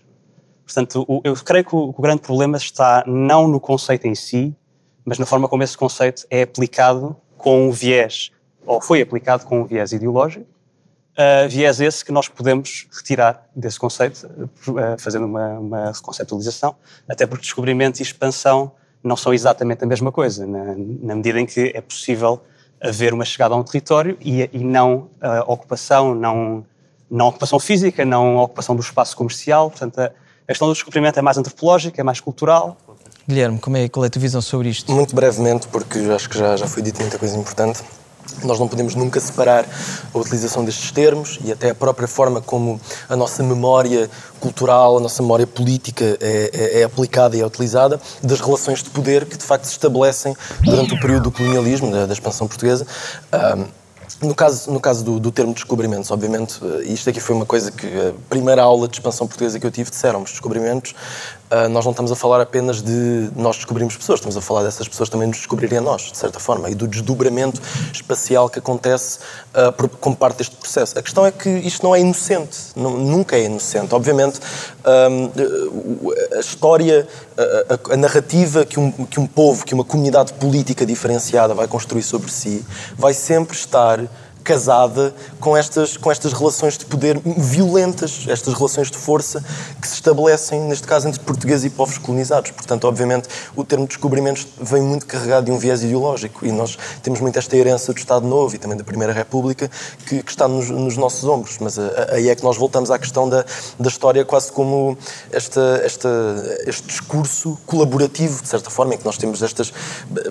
Portanto, o- eu creio que o, o grande problema está não no conceito em si, mas na forma como esse conceito é aplicado com um viés, ou foi aplicado com um viés ideológico, uh, viés esse que nós podemos retirar desse conceito, uh, fazendo uma, uma reconceptualização, até porque descobrimento e expansão não são exatamente a mesma coisa, na, na medida em que é possível haver uma chegada a um território e, e não uh, ocupação, não, não ocupação física, não ocupação do espaço comercial. Portanto, a questão do descobrimento é mais antropológica, é mais cultural. Guilherme, como é, qual é a tua visão sobre isto? Muito brevemente, porque acho que já, já foi dito muita coisa importante. Nós não podemos nunca separar a utilização destes termos e até a própria forma como a nossa memória cultural, a nossa memória política é, é- é aplicada e é utilizada das relações de poder que de facto se estabelecem durante o período do colonialismo, da, da expansão portuguesa. Ahm, no caso, no caso do, do termo descobrimentos, obviamente, eh, isto aqui foi uma coisa que a primeira aula de expansão portuguesa que eu tive disseram-me, descobrimentos, ah, nós não estamos a falar apenas de nós descobrirmos pessoas, estamos a falar dessas pessoas também nos descobrirem a nós, de certa forma, e do desdobramento espacial que acontece ah, por- como parte deste processo. A questão é que isto não é inocente, não- nunca é inocente. Obviamente, a história, a, a- a narrativa que um, que um povo, que uma comunidade política diferenciada vai construir sobre si, vai sempre estar casada com estas, com estas relações de poder violentas, estas relações de força que se estabelecem, neste caso, entre portugueses e povos colonizados. Portanto, obviamente, o termo descobrimentos vem muito carregado de um viés ideológico e nós temos muito esta herança do Estado Novo e também da Primeira República que, que está nos, nos nossos ombros. Mas a- aí é que nós voltamos à questão da, da história quase como esta, esta, este discurso colaborativo, de certa forma, em que nós temos estes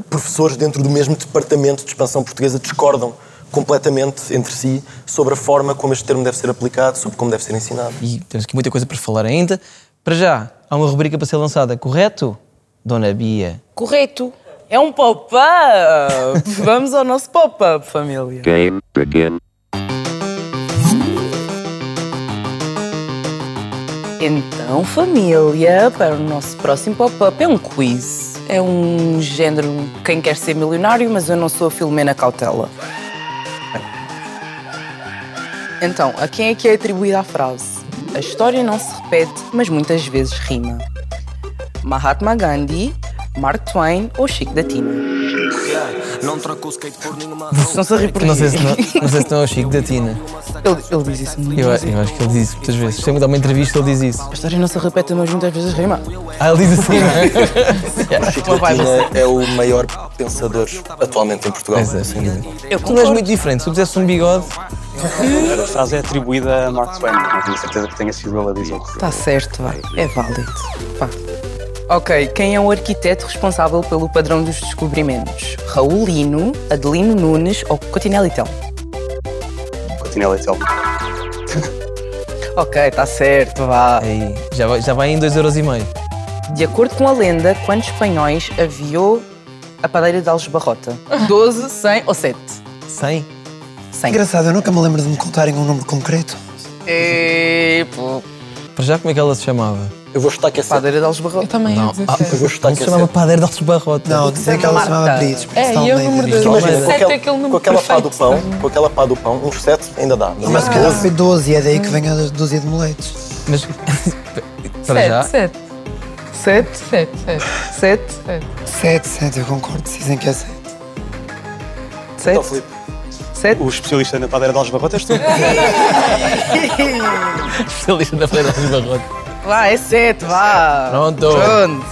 professores dentro do mesmo departamento de expansão portuguesa discordam completamente entre si sobre a forma como este termo deve ser aplicado, sobre como deve ser ensinado. E temos aqui muita coisa para falar ainda. Para já, há uma rubrica para ser lançada, correto? Dona Bia. Correto. É um pop-up. Vamos ao nosso pop-up, família. Game begin. Então, família, para o nosso próximo pop-up é um quiz. É um género quem quer ser milionário, mas eu não sou a Filomena Cautela. Então, a quem é que é atribuída a frase? A história não se repete, mas muitas vezes rima. Mahatma Gandhi, Mark Twain ou Chico da Tina? Estão-se a rir por Não mim. sei se não, não, sei se não é o Chico da Tina. Ele, ele diz isso muito. Eu, eu acho que ele diz isso muitas vezes. Sempre que dá uma entrevista, ele diz isso. A história não se repete, mas muitas vezes rima. Ah, ele diz assim, não é? O Chico da Tina é o maior pensador atualmente em Portugal. Pois é. sem dúvida. Tu não és muito diferente. Se tu pusesse um bigode. A frase é atribuída a Mark Twain, não tenho certeza que tenha sido ele a dizer. Está Tá certo, vai. É válido. Vá. Ok, quem é o arquiteto responsável pelo padrão dos descobrimentos? Raul Lino, Adelino Nunes ou Cotinelli Tel? Cotinelli Tel. Ok, está certo, vá. Aí, já, vai, já vai em 2,5€. De acordo com a lenda, quantos espanhóis aviou a padeira de Algebarrota? 12, 100 ou 7? 100? 100. Engraçado, eu nunca me lembro de me contarem um número concreto. E... Para já, como é que ela se chamava? Eu vou chutar que é Padeira de Algebarrota. Eu também Não, ia dizer ah, sete. Eu vou chutar Não que se é chamava sete. Padeiro de Algebarrota. Não, dizer que ela se chamava Marta. Brits. É, e eu número dois. Imagina, com, Sete aquele- é aquele número com aquela pá do perfeito. pão, com aquela pá do pão, uns 7 ainda dá. Mas, Mas se calhar 12, foi 12 e é daí que vem a dúzia de moletes. Mas. para já. Sete, sete. Sete? Sete, sete. Sete? Sete. 7, 7, eu concordo. Dizem que é 7. Sete? então, Filipe. Sete? O especialista na padeira de Algebarrota és tu. Especialista na Feira de Algebarrota. Vá, é sete, vá. Pronto. Pronto.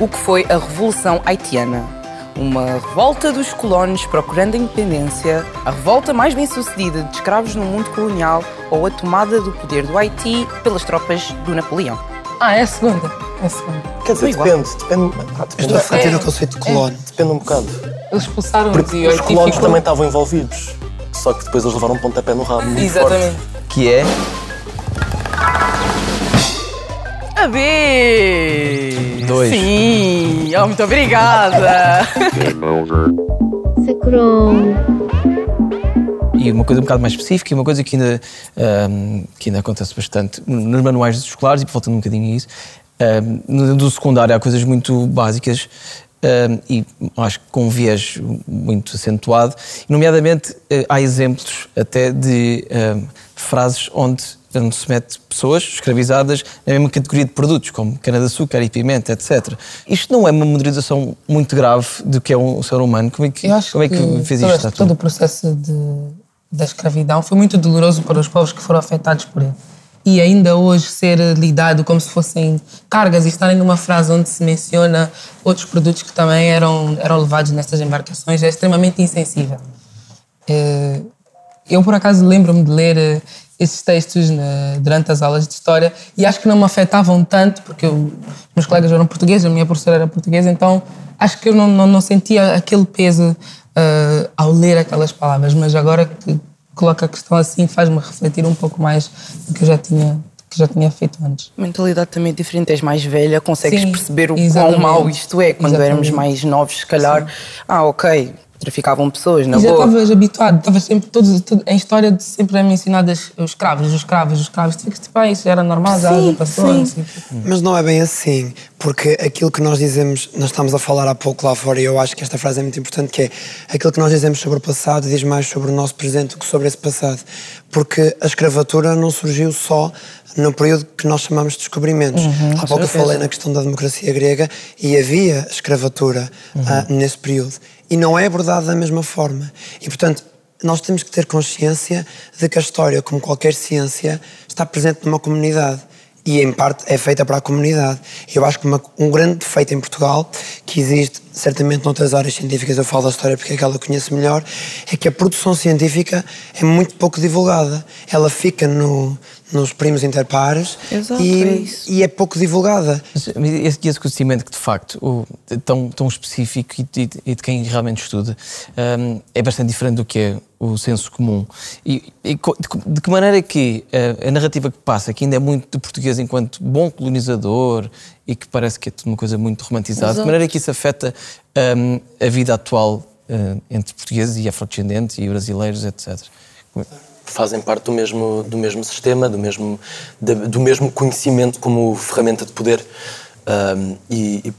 O que foi a Revolução Haitiana? Uma revolta dos colonos procurando a independência, a revolta mais bem sucedida de escravos no mundo colonial ou a tomada do poder do Haiti pelas tropas do Napoleão? Ah, é a segunda. É. Quer dizer, Igual. depende. depende, ah, depende, Estou a É. no conceito de colono. depende um bocado. Eles expulsaram-nos Porque e o os colonos ficou- também estavam envolvidos. Só que depois eles levaram um pontapé no rabo. muito Exatamente. Que é. A B! Dois. Sim! Oh, muito obrigada! Game over. E uma coisa um bocado mais específica, e uma coisa que ainda, ahm, que ainda acontece bastante nos manuais escolares, e voltando um bocadinho a isso, Um, no- do secundário há coisas muito básicas um, e acho que com um viés muito acentuado, nomeadamente eh, há exemplos até de um, frases onde, se mete pessoas escravizadas na mesma categoria de produtos, como cana-de-açúcar e pimenta, etc. Isto não é uma modernização muito grave do que é um ser humano? Como é que, como é que, fez todo, isto? tua? todo o processo de- da escravidão foi muito doloroso para os povos que foram afetados por ele. E ainda hoje ser lidado como se fossem cargas e estarem numa frase onde se menciona outros produtos que também eram, eram levados nessas embarcações é extremamente insensível. Eh, Eu, por acaso, lembro-me de ler eh, esses textos na- durante as aulas de História e acho que não me afetavam tanto, porque eu- meus colegas eram portugueses, a minha professora era portuguesa, então acho que eu não, não, não sentia aquele peso eh, ao ler aquelas palavras, mas agora que coloca a questão assim faz-me refletir um pouco mais do que eu já tinha, que já tinha feito antes. Mentalidade também é diferente, és mais velha, consegues Sim, perceber o quão mau isto é. Quando éramos Exatamente. mais novos, se calhar, ah, ok, traficavam pessoas, na e já boa. estavas habituado, estavas sempre, todos, tudo, em história de sempre me ensiнаdas os escravos, os escravos, os escravos, tu ficas tipo, ah, isso já era normal, já, já passou. não sei o quê. Mas não é bem assim, porque aquilo que nós dizemos, nós estamos a falar há pouco lá fora, e eu acho que esta frase é muito importante, que é aquilo que nós dizemos sobre o passado diz mais sobre o nosso presente do que sobre esse passado. Porque a escravatura não surgiu só no período que nós chamamos de descobrimentos. Uhum, há pouco eu falei na questão da democracia grega e havia escravatura ah, nesse período. E não é abordado da mesma forma. E, portanto, nós temos que ter consciência de que a história, como qualquer ciência, está presente numa comunidade e em parte é feita para a comunidade. Eu acho que uma- um grande defeito em Portugal, que existe certamente noutras áreas científicas, eu falo da história porque é que ela conhece melhor, é que a produção científica é muito pouco divulgada. Ela fica no- nos primos interpares Exato, é e, isso. e é pouco divulgada. Mas Esse, esse conhecimento que, de facto, o, tão, tão específico e de, e de quem realmente estuda, hum, é bastante diferente do que é o senso comum. E, e de, que- de que maneira é que eh, a narrativa que passa, que ainda é muito do português enquanto bom colonizador e que parece que é tudo uma coisa muito romantizada, de que Exato. maneira é que isso afeta hum, a vida atual eh, entre portugueses e afrodescendentes e brasileiros, etc. Como é- fazem parte do mesmo, do mesmo sistema, do mesmo, do mesmo conhecimento como ferramenta de poder. Um, e, e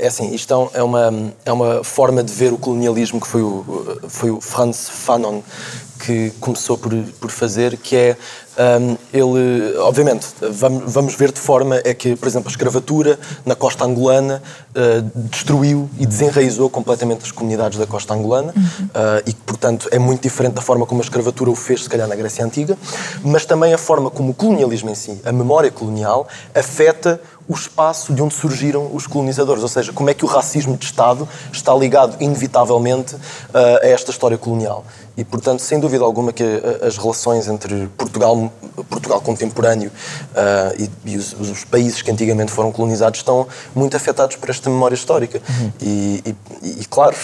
é assim, isto é é uma, é uma forma de ver o colonialismo que foi o, foi o Franz Fanon que começou por, por fazer, que é um, ele, obviamente, vamos, vamos ver de forma é que, por exemplo, a escravatura na costa angolana uh, destruiu e desenraizou completamente as comunidades da costa angolana uh, e que, portanto, é muito diferente da forma como a escravatura o fez, se calhar, na Grécia Antiga, mas também a forma como o colonialismo em si, a memória colonial, afeta o espaço de onde surgiram os colonizadores, ou seja, como é que o racismo de Estado está ligado inevitavelmente uh, a esta história colonial. E, portanto, sem dúvida alguma que uh, as relações entre Portugal, Portugal contemporâneo uh, e, e os, os países que antigamente foram colonizados estão muito afetados por esta memória histórica. E, e- e, claro,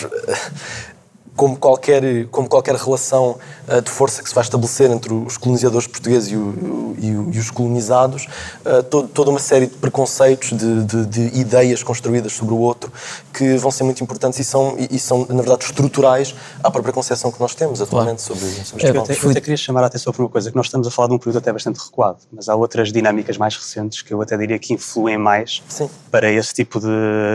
como qualquer, como qualquer relação uh, de força que se vai estabelecer entre os colonizadores portugueses e, o- e o- e os colonizados, uh, to- toda uma série de preconceitos, de, de- de ideias construídas sobre o outro, que vão ser muito importantes e são, e, e são na verdade, estruturais à própria concepção que nós temos atualmente sobre, sobre Eu este até, eu até queria chamar a atenção para uma coisa, que nós estamos a falar de um período até bastante recuado, mas há outras dinâmicas mais recentes que eu até diria que influem mais para esse tipo de,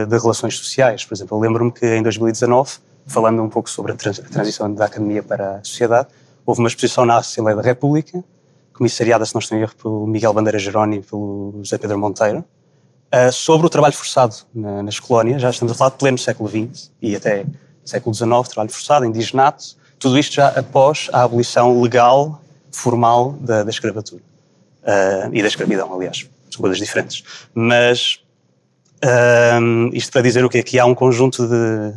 de relações sociais. Por exemplo, eu lembro-me que em 2019, falando um pouco sobre a, trans- a transição da academia para a sociedade, houve uma exposição na Assembleia da República, comissariada, se não estou em erro, pelo Miguel Bandeira Jerónimo e pelo José Pedro Monteiro, uh, sobre o trabalho forçado na- nas colónias. Já estamos a falar de pleno século XX e até século XIX, trabalho forçado, indigenato, tudo isto já após a abolição legal, formal da, da escravatura. Uh, e da escravidão, aliás. São coisas diferentes. Mas um, isto para dizer o quê? Que há um conjunto de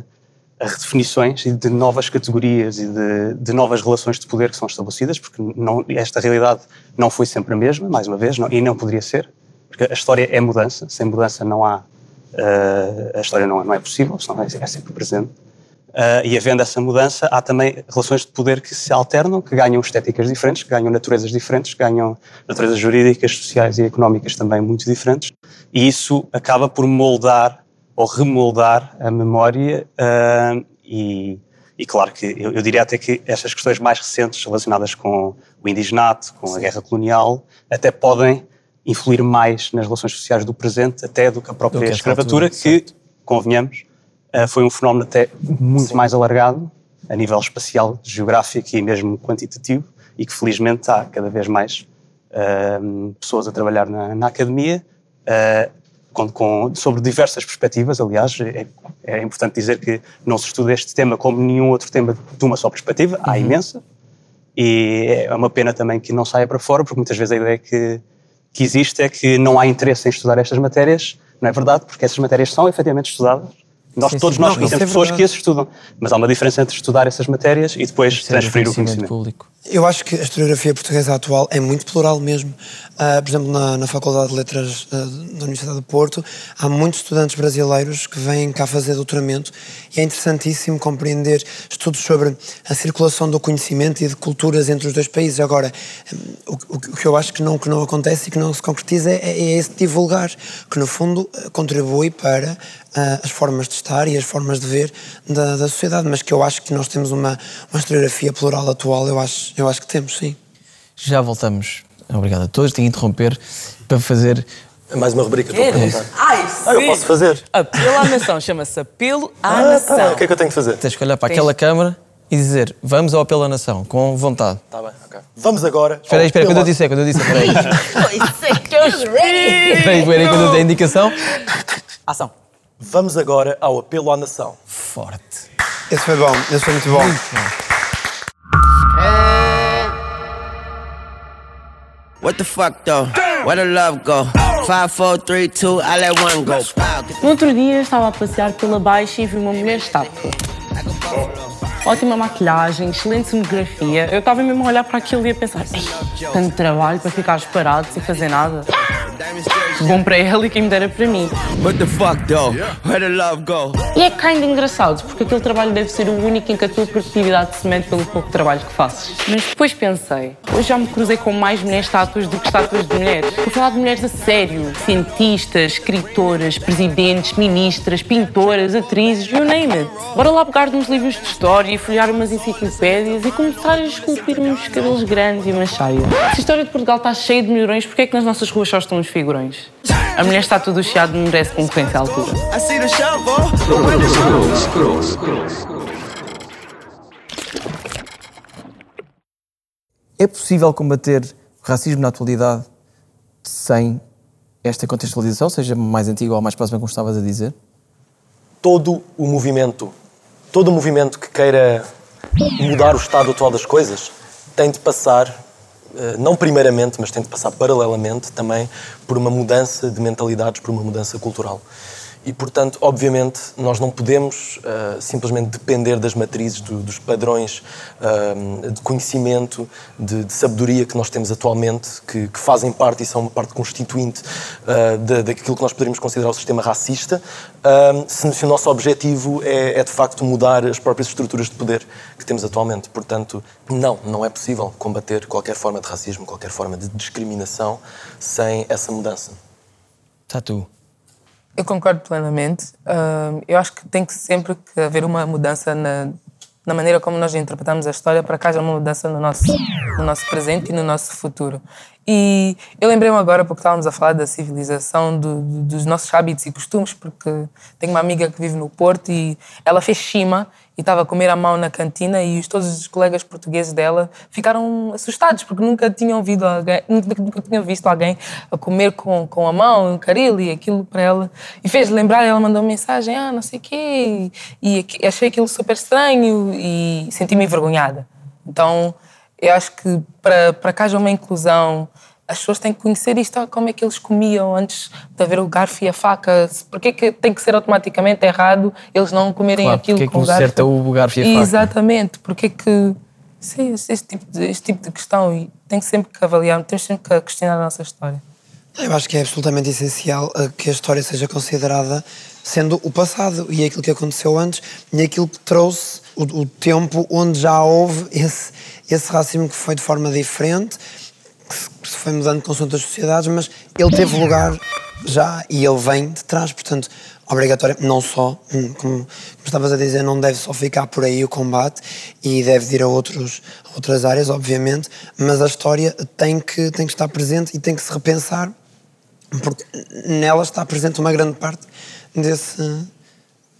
redefinições e de novas categorias e de, de novas relações de poder que são estabelecidas, porque não, esta realidade não foi sempre a mesma, mais uma vez, não- e não poderia ser, porque a história é mudança, sem mudança não há, uh, a história não, não é possível, senão é, é sempre presente. Uh, e havendo essa mudança, há também relações de poder que se alternam, que ganham estéticas diferentes, que ganham naturezas diferentes, que ganham naturezas jurídicas, sociais e económicas também muito diferentes. E isso acaba por moldar ou remoldar a memória uh, e, e claro que eu, eu diria até que estas questões mais recentes relacionadas com o indigenato, com a guerra colonial, até podem influir mais nas relações sociais do presente até do que a própria que escravatura, altura, que, convenhamos, eh, foi um fenómeno até muito mais alargado a nível espacial, geográfico e mesmo quantitativo, e que felizmente há cada vez mais eh, pessoas a trabalhar na, na academia, eh, com, com- sobre diversas perspectivas, aliás, é, é importante dizer que não se estuda este tema como nenhum outro tema de uma só perspectiva, há imensa, e é uma pena também que não saia para fora, porque muitas vezes a ideia que, que existe é que não há interesse em estudar estas matérias. Não é verdade, porque essas matérias são efetivamente estudadas. Nós, Sim, todos sim. nós Não, isso conhecemos é pessoas que as estudam, mas há uma diferença entre estudar essas matérias e depois transferir o conhecimento. público. Eu acho que a historiografia portuguesa atual é muito plural mesmo. Ah, por exemplo, na, na Faculdade de Letras ah, da Universidade do Porto, há muitos estudantes brasileiros que vêm cá fazer doutoramento e é interessantíssimo compreender estudos sobre a circulação do conhecimento e de culturas entre os dois países. Agora, hum, o, o- que eu acho que não, que não acontece e que não se concretiza é, é esse divulgar, que no fundo contribui para ah, as formas de estar e as formas de ver da, da sociedade, mas que eu acho que nós temos uma, uma historiografia plural atual, eu acho, eu acho que temos, sim. Já voltamos. Obrigado a todos. Tenho que interromper para fazer. Mais uma rubrica, estou a perguntar. Ai, Ah, eu sim. posso fazer? Apelo à nação, chama-se apelo à Ah, nação. tá. O que é que eu tenho que fazer? Tens que olhar para Tens- aquela câmara e dizer vamos ao apelo à nação, com vontade. Tá bem, ok. Vamos agora. Espera aí, espera, quando eu disser, quando eu disser, espera aí. Isso é que eu. Espera aí, espera aí, quando eu der a indicação. Ação. Vamos agora ao apelo à nação. Forte. Esse foi bom, esse foi muito bom. What the fuck though? Where the love go? Five, four, three, two, I let one go. No outro dia estava a passear pela Baixa e vi uma mulher estátua. Ótima maquilhagem, excelente cenografia. Eu estava mesmo a olhar para aquilo e a pensar: "Ei, tanto trabalho para ficares parado sem fazer nada. Bom para ela e quem me dera para mim. What the fuck though? Where the love go? E é kinda engraçado, porque aquele trabalho deve ser o único em que a tua produtividade se mede pelo pouco trabalho que fazes. Mas depois pensei, hoje já me cruzei com mais mulheres estátuas do que estátuas de mulheres. Vou falar de mulheres a sério. Cientistas, escritoras, presidentes, ministras, pintoras, atrizes, you name it. Bora lá pegar nos livros de história e folhear umas enciclopédias e começar a esculpir uns cabelos grandes e uma saia. Se a história de Portugal está cheia de melhorões, porquê é que nas nossas ruas só estão os figurões? A mulher estátua do Chiado merece concorrência à altura. É possível combater o racismo na atualidade sem esta contextualização, seja mais antiga ou mais próxima, como estavas a dizer? todo o movimento, todo o movimento que queira mudar o estado atual das coisas tem de passar, eh, não primeiramente, mas tem de passar paralelamente também por uma mudança de mentalidades, por uma mudança cultural. E, portanto, obviamente, nós não podemos eh, simplesmente depender das matrizes, do- dos padrões eh, de conhecimento, de, de sabedoria que nós temos atualmente, que, que fazem parte e são uma parte constituinte eh, da- daquilo que nós poderíamos considerar o sistema racista, se, se o nosso objetivo é, é, de facto mudar as próprias estruturas de poder que temos atualmente. Portanto, não, não é possível combater qualquer forma de racismo, qualquer forma de discriminação sem essa mudança. Tatu. Eu concordo plenamente. Ahm, eu acho que tem que sempre que haver uma mudança na, na maneira como nós interpretamos a história para que haja uma mudança no nosso, no nosso presente e no nosso futuro. E eu lembrei-me agora, porque estávamos a falar da civilização, do- do- dos nossos hábitos e costumes, porque tenho uma amiga que vive no Porto e ela fez chima e estava a comer à mão na cantina e os, todos os colegas portugueses dela ficaram assustados porque nunca tinham, ouvido alguém, nunca, tinham visto alguém a comer com, com a mão, um caril e aquilo para ela. E fez lembrar, ela mandou mensagem, ah, não sei o quê, e aqui- achei aquilo super estranho e senti-me envergonhada. Então, eu acho que para, para que haja uma inclusão, as pessoas têm que conhecer isto, ah, como é que eles comiam antes de haver o garfo e a faca. Porquê que tem que ser automaticamente errado eles não comerem Claro, aquilo com o garfo? certo é o garfo e a faca. Exatamente, porque que... Sim, este tipo, de, este tipo de questão e tem sempre que avaliar, temos sempre que questionar a nossa história. Eu acho que é absolutamente essencial eh, que a história seja considerada sendo o passado e aquilo que aconteceu antes e aquilo que trouxe o, o tempo onde já houve esse, esse racismo que foi de forma diferente, que se- foi mudando com as sociedades, mas ele teve lugar já e ele vem de trás, portanto, obrigatório, não só, hum, como, como estavas a dizer, não deve só ficar por aí o combate e deve ir a, outros, a outras áreas, obviamente, mas a história tem que, tem que estar presente e tem que se repensar porque nela está presente uma grande parte desse,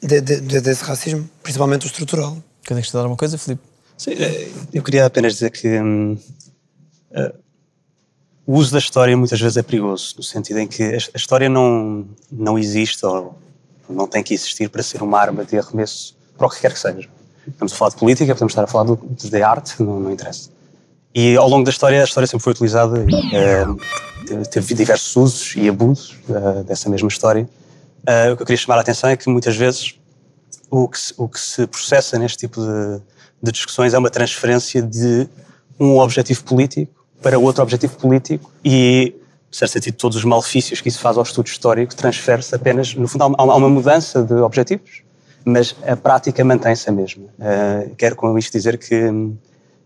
de- de- de- desse racismo, principalmente o estrutural. Queres acrescentar alguma coisa, Filipe? Sim, eh, eu queria apenas dizer que hum, eh, o uso da história muitas vezes é perigoso, no sentido em que a história não, não existe ou não tem que existir para ser uma arma de arremesso para o que quer que seja. Estamos a falar de política, podemos estar a falar do- de arte, não, não interessa. E ao longo da história, a história sempre foi utilizada, eh, teve- diversos usos e abusos eh, dessa mesma história. Eh, o que eu queria chamar a atenção é que muitas vezes o que se, o que se processa neste tipo de, de discussões é uma transferência de um objetivo político para outro objetivo político e, em certo sentido, todos os malefícios que isso faz ao estudo histórico transfere-se apenas, no fundo, há uma, mudança de objetivos, mas a prática mantém-se a mesma. Eh, quero com isto dizer que hum,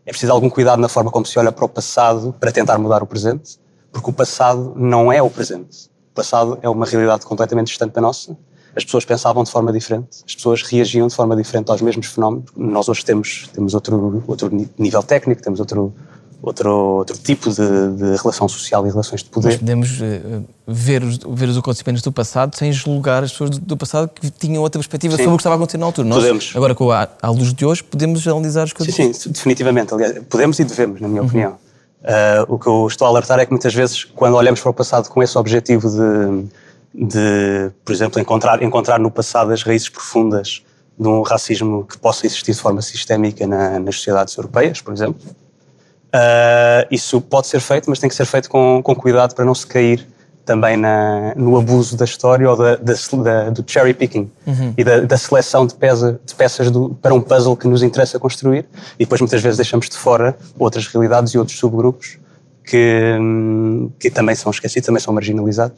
é preciso algum cuidado na forma como se olha para o passado para tentar mudar o presente, porque o passado não é o presente. O passado é uma realidade completamente distante da nossa. As pessoas pensavam de forma diferente, as pessoas reagiam de forma diferente aos mesmos fenómenos. Nós hoje temos, temos outro, outro nível técnico, temos outro, outro, outro tipo de, de relação social e relações de poder. podemos eh, ver, os, ver os acontecimentos do passado sem julgar as pessoas do, do passado que tinham outra perspectiva Sim. sobre o que estava a acontecer na altura. Nós, Podemos. agora, com a, à luz de hoje, podemos analisar as coisas. Sim, sim, definitivamente. Aliás, podemos e devemos, na minha opinião. Ah, o que eu estou a alertar é que muitas vezes, quando olhamos para o passado com esse objetivo de, de por exemplo, encontrar, encontrar no passado as raízes profundas de um racismo que possa existir de forma sistémica na- nas sociedades europeias, por exemplo, ah, isso pode ser feito, mas tem que ser feito com, com cuidado para não se cair também na- no abuso da história ou da, da- da- do cherry picking Uhum. e da, seleção de, pesa- de peças do- para um puzzle que nos interessa construir e depois muitas vezes deixamos de fora outras realidades e outros subgrupos que, que também são esquecidos, também são marginalizados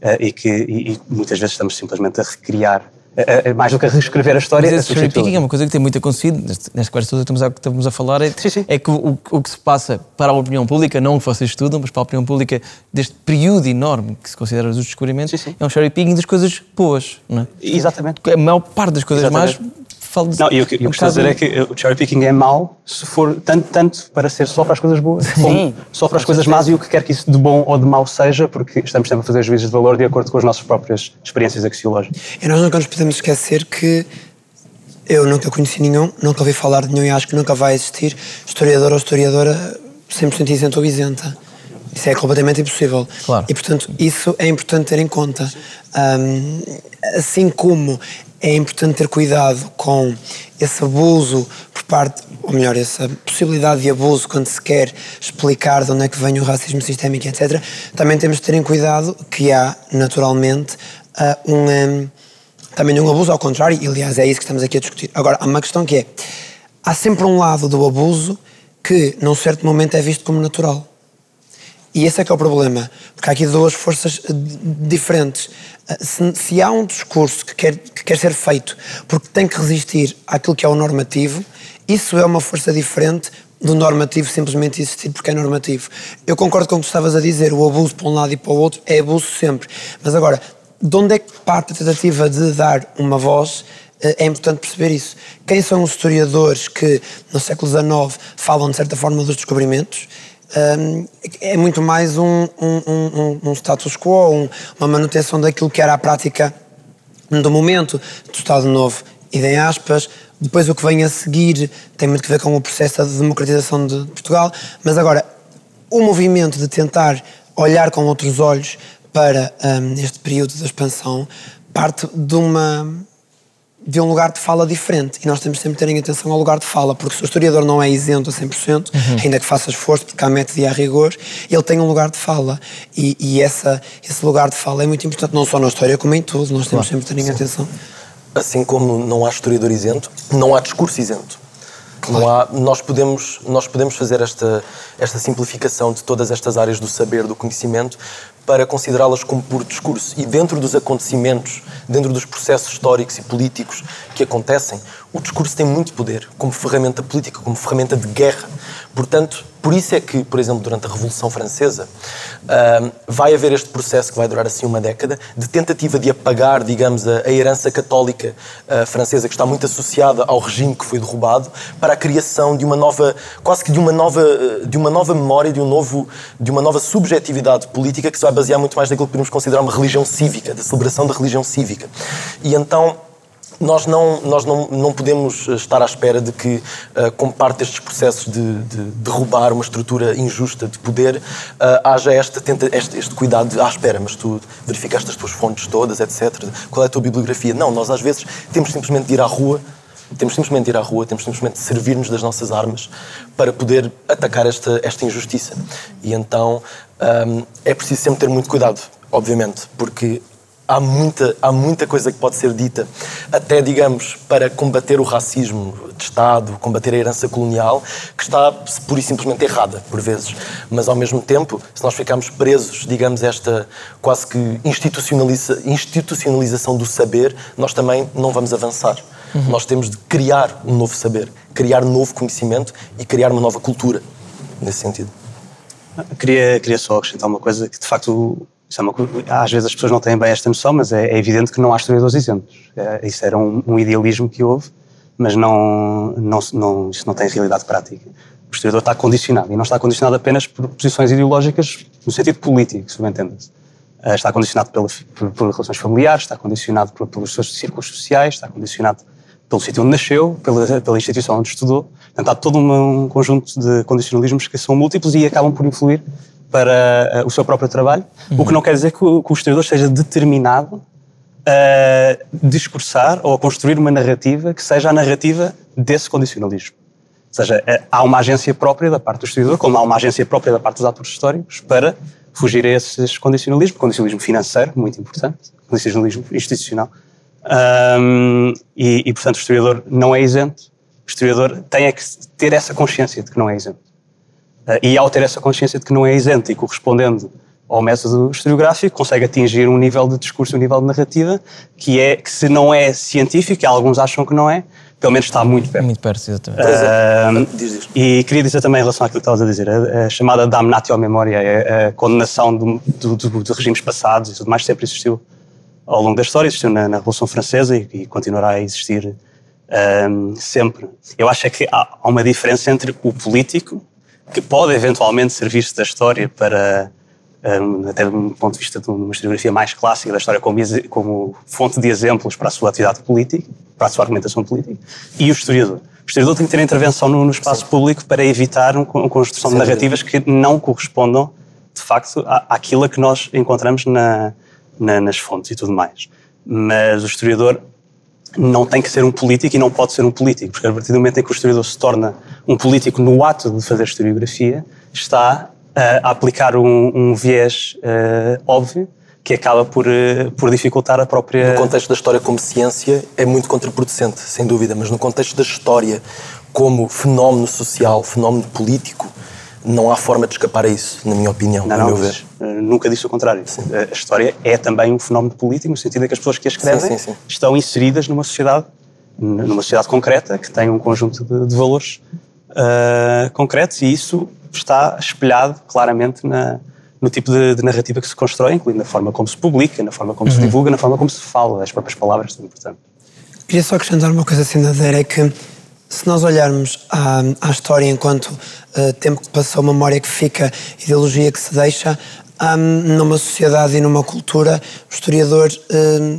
eh, e que e- e muitas vezes estamos simplesmente a recriar, eh, eh, mais do que reescrever a história, Mas esse cherry substituí-la. picking é uma coisa que tem muito acontecido neste- nesta conversa toda que estamos a, estamos a falar. É, é que o, o que se passa para a opinião pública, não o que vocês estudam, mas para a opinião pública deste período enorme que se considera os descobrimentos, é um cherry picking das coisas boas, não é? Exatamente. A maior parte das coisas Exatamente. más fala de Não, e o que eu um costumo dizer é que o cherry picking é mau se for tanto, tanto para ser só para as coisas boas, como só para as coisas más e o que quer que isso de bom ou de mau seja, porque estamos sempre a fazer juízos de valor de acordo com as nossas próprias experiências axiológicas. E nós nunca nos podemos esquecer que eu nunca conheci nenhum, nunca ouvi falar de nenhum e acho que nunca vai existir historiador ou historiadora 100% isento ou isenta. Isso é completamente impossível. Claro. E, portanto, isso é importante ter em conta. Ahm, assim como é importante ter cuidado com esse abuso por parte, ou melhor, essa possibilidade de abuso quando se quer explicar de onde é que vem o racismo sistémico, etc., também temos de ter em cuidado que há, naturalmente, ah, um, ahm, também um abuso ao contrário, e aliás é isso que estamos aqui a discutir. Agora, há uma questão que é, há sempre um lado do abuso que, num certo momento, é visto como natural. E esse é que é o problema, porque há aqui duas forças eh, diferentes. Eh, Se, se há um discurso que quer, que quer ser feito porque tem que resistir àquilo que é o normativo, isso é uma força diferente do normativo simplesmente existir porque é normativo. Eu concordo com o que estavas a dizer, o abuso para um lado e para o outro é abuso sempre. Mas agora, de onde é que parte a tentativa de dar uma voz eh, é importante perceber isso. Quem são os historiadores que, no século XIX, falam de certa forma dos descobrimentos? É muito mais um, um- um- status quo, um- uma manutenção daquilo que era a prática do momento do Estado Novo e em aspas. Depois o que vem a seguir tem muito que ver com o processo da democratização de Portugal, mas agora o movimento de tentar olhar com outros olhos para este período da expansão parte de uma de um lugar de fala diferente e nós temos sempre de terem atenção ao lugar de fala porque se o historiador não é isento a 100% Uhum. ainda que faça esforço porque há método e há rigor ele tem um lugar de fala e, e essa, esse lugar de fala é muito importante não só na história como em tudo nós temos Claro. sempre de terem atenção Assim como não há historiador isento, não há discurso isento. Não há, nós, podemos, nós podemos fazer esta, esta simplificação de todas estas áreas do saber, do conhecimento, para considerá-las como puro discurso. E dentro dos acontecimentos, dentro dos processos históricos e políticos que acontecem, o discurso tem muito poder como ferramenta política, como ferramenta de guerra. Portanto, Por isso é que, por exemplo, durante a Revolução Francesa, ah, vai haver este processo que vai durar assim uma década de tentativa de apagar, digamos, a, a herança católica ah, francesa que está muito associada ao regime que foi derrubado para a criação de uma nova, quase que de uma nova, ah, de uma nova memória, de um novo, de uma nova subjetividade política que se vai basear muito mais naquilo que podemos considerar uma religião cívica, da celebração da religião cívica. E então nós não, nós não, não podemos estar à espera de que, uh, como parte destes processos de, de derrubar uma estrutura injusta de poder, uh, haja tenta, este, este cuidado de, ah, espera, mas tu verificaste as tuas fontes todas, etc. Qual é a tua bibliografia? Não, nós às vezes temos simplesmente de ir à rua temos simplesmente de ir à rua, temos simplesmente de servir-nos das nossas armas para poder atacar esta, esta injustiça. E então um, é preciso sempre ter muito cuidado, obviamente, porque há muita, há muita coisa que pode ser dita, até, digamos, para combater o racismo de Estado, combater a herança colonial, que está pura e simplesmente errada, por vezes. Mas, ao mesmo tempo, se nós ficarmos presos, digamos, esta quase que institucionaliza, institucionalização do saber, nós também não vamos avançar. Uhum. Nós temos de criar um novo saber, criar um novo conhecimento e criar uma nova cultura, nesse sentido. Queria, queria só acrescentar uma coisa que, de facto, isso é uma, às vezes as pessoas não têm bem esta noção, mas é, é evidente que não há historiadores exemplos. É, isso era um, um, idealismo que houve, mas não, não, não, isso não tem realidade prática. O historiador está condicionado, e não está condicionado apenas por posições ideológicas no sentido político, subentenda-se. Uh, está condicionado pela, por, por, relações familiares, está condicionado por, pelos seus círculos sociais, está condicionado pelo sítio onde nasceu, pela, pela instituição onde estudou. Portanto, há todo um, um conjunto de condicionalismos que são múltiplos e acabam por influir para uh, o seu próprio trabalho, uhum. o que não quer dizer que o, que o historiador esteja determinado a discursar ou a construir uma narrativa que seja a narrativa desse condicionalismo. Ou seja, eh, há uma agência própria da parte do historiador, como há uma agência própria da parte dos atores históricos, para fugir a esses condicionalismos, condicionalismo financeiro, muito importante, condicionalismo institucional. Um, e, e, portanto, o historiador não é isento. O historiador tem é que ter essa consciência de que não é isento. Uh, e ao ter essa consciência de que não é isento e correspondendo ao método historiográfico, consegue atingir um nível de discurso, um nível de narrativa que é que se não é científico, e alguns acham que não é, pelo menos está muito perto. Muito perto, exatamente. Uh, diz, diz. E queria dizer também em relação àquilo que estavas a dizer, a, a chamada damnatio memoria, a, a condenação do, do, do, de regimes passados e tudo mais, sempre existiu ao longo da história, existiu na, na Revolução Francesa e, e, continuará a existir um, sempre. Eu acho é que há, há uma diferença entre o político que pode eventualmente servir-se da história para, um, até de um ponto de vista de uma historiografia mais clássica da história, como, como, fonte de exemplos para a sua atividade política, para a sua argumentação política, e o historiador. O historiador tem que ter intervenção no, no espaço Sim. público para evitar uma construção Sim. de narrativas que não correspondam, de facto, à, àquilo que nós encontramos na, na, nas fontes e tudo mais. Mas o historiador não tem que ser um político e não pode ser um político, porque a partir do momento em que o historiador se torna um político no ato de fazer historiografia, está uh, a aplicar um, um viés uh, óbvio que acaba por, uh, por dificultar a própria. No contexto da história como ciência, é muito contraproducente, sem dúvida, mas no contexto da história como fenómeno social, fenómeno político, não há forma de escapar a isso, na minha opinião, não, no não, meu ver. Eh, nunca disse o contrário. Sim. A história é também um fenómeno político, no sentido em que as pessoas que a escrevem sim, sim, estão inseridas numa sociedade, numa sociedade concreta, que tem um conjunto de, de valores uh, concretos, e isso está espelhado claramente na, no tipo de, de, narrativa que se constrói, incluindo na forma como se publica, na forma como uhum. se divulga, na forma como se fala. As próprias palavras são importantes. Queria só acrescentar uma coisa assim, é que se nós olharmos à, à história enquanto uh, tempo que passou, memória que fica, ideologia que se deixa, um, numa sociedade e numa cultura, o historiador um,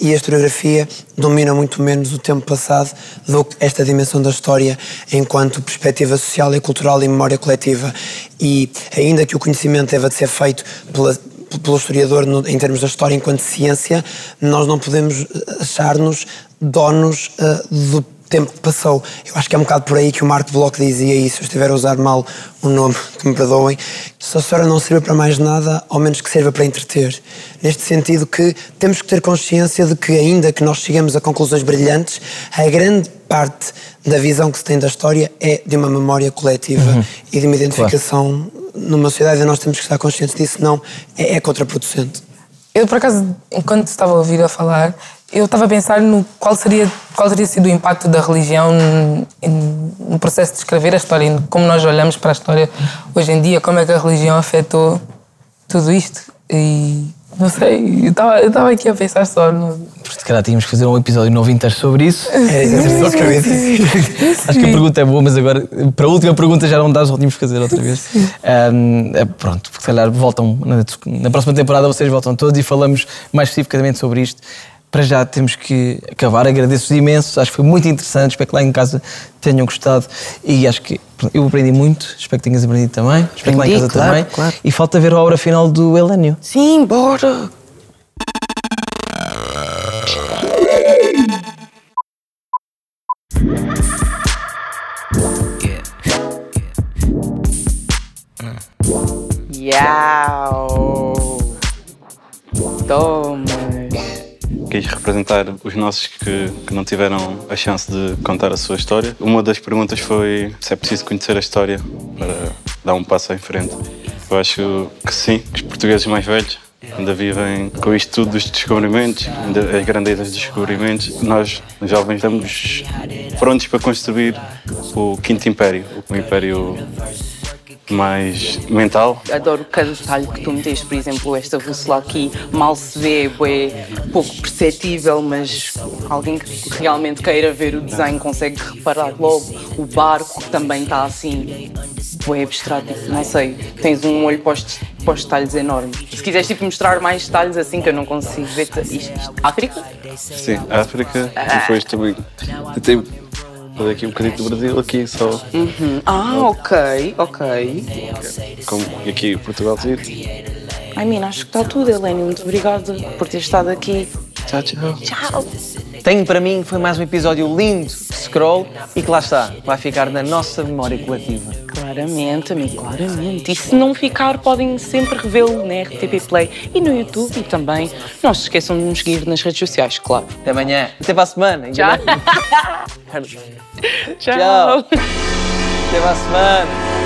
e a historiografia dominam muito menos o tempo passado do que esta dimensão da história enquanto perspectiva social e cultural e memória coletiva. E ainda que o conhecimento deva de ser feito pela, pelo historiador em termos da história enquanto ciência, nós não podemos achar-nos donos uh, do tempo que passou. Eu acho que é um bocado por aí que o Marco Bloch dizia isso. Se eu estiver a usar mal o nome, que me perdoem. Se a história não serve para mais nada, ao menos que sirva para entreter. Neste sentido que temos que ter consciência de que ainda que nós chegamos a conclusões brilhantes, a grande parte da visão que se tem da história é de uma memória coletiva uhum. e de uma identificação claro. numa sociedade e nós temos que estar conscientes disso, não é, é contraproducente. Eu, por acaso, enquanto estava a ouvir a falar, Eu estava a pensar no qual seria qual teria sido o impacto da religião no processo de escrever a história, como nós olhamos para a história hoje em dia, como é que a religião afetou tudo isto. E não sei, eu estava aqui a pensar só no. Se calhar tínhamos que fazer um episódio novo inteiro sobre isso. É, é só. Acho que a pergunta é boa, mas agora, para a última pergunta já não dá, já tínhamos que fazer outra vez. Ahm, é, pronto, se calhar voltam, na, na próxima temporada vocês voltam todos e falamos mais especificamente sobre isto. Para já temos que acabar. Agradeço-vos imenso, acho que foi muito interessante. Espero que lá em casa tenham gostado e acho que eu aprendi muito. Espero que tenhas aprendido também. Espero que lá em Aprendi, casa claro, também. claro. E falta ver a obra final do Helênio. Sim, bora! Yau! Toma! Quis representar os nossos que, que não tiveram a chance de contar a sua história. Uma das perguntas foi se é preciso conhecer a história para dar um passo em frente. Eu acho que sim, que os portugueses mais velhos ainda vivem com isto tudo dos descobrimentos, as grandezas dos descobrimentos. Nós, jovens, estamos prontos para construir o Quinto Império, o Império mais mental, Adoro cada detalhe que tu meteste, por exemplo, esta bússola aqui mal se vê, é pouco perceptível, mas alguém que realmente queira ver o desenho consegue reparar logo. O barco também está assim, é abstrato, não sei, tens um olho para os, para os detalhes enormes. Se quiseres tipo, mostrar mais detalhes assim que eu não consigo ver. Isto, isto. África? Sim, África e depois também tentei fazer aqui um bocadinho do Brasil, aqui só Uhum. Ah, ok, ok. como e aqui Portugal tudo. Ai, mina, acho que está tudo, Helene. Muito obrigada por ter estado aqui. Tchau, tchau. Tchau. Tenho para mim foi mais um episódio lindo Scroll e que lá está, vai ficar na nossa memória coletiva. Claramente, amigo, claramente. E se não ficar, podem sempre revê-lo na RTP Play e no YouTube e também. Não se esqueçam de nos seguir nas redes sociais, claro. Até amanhã. Até para a semana. Tchau. Tchau. Tchau. Até para a semana.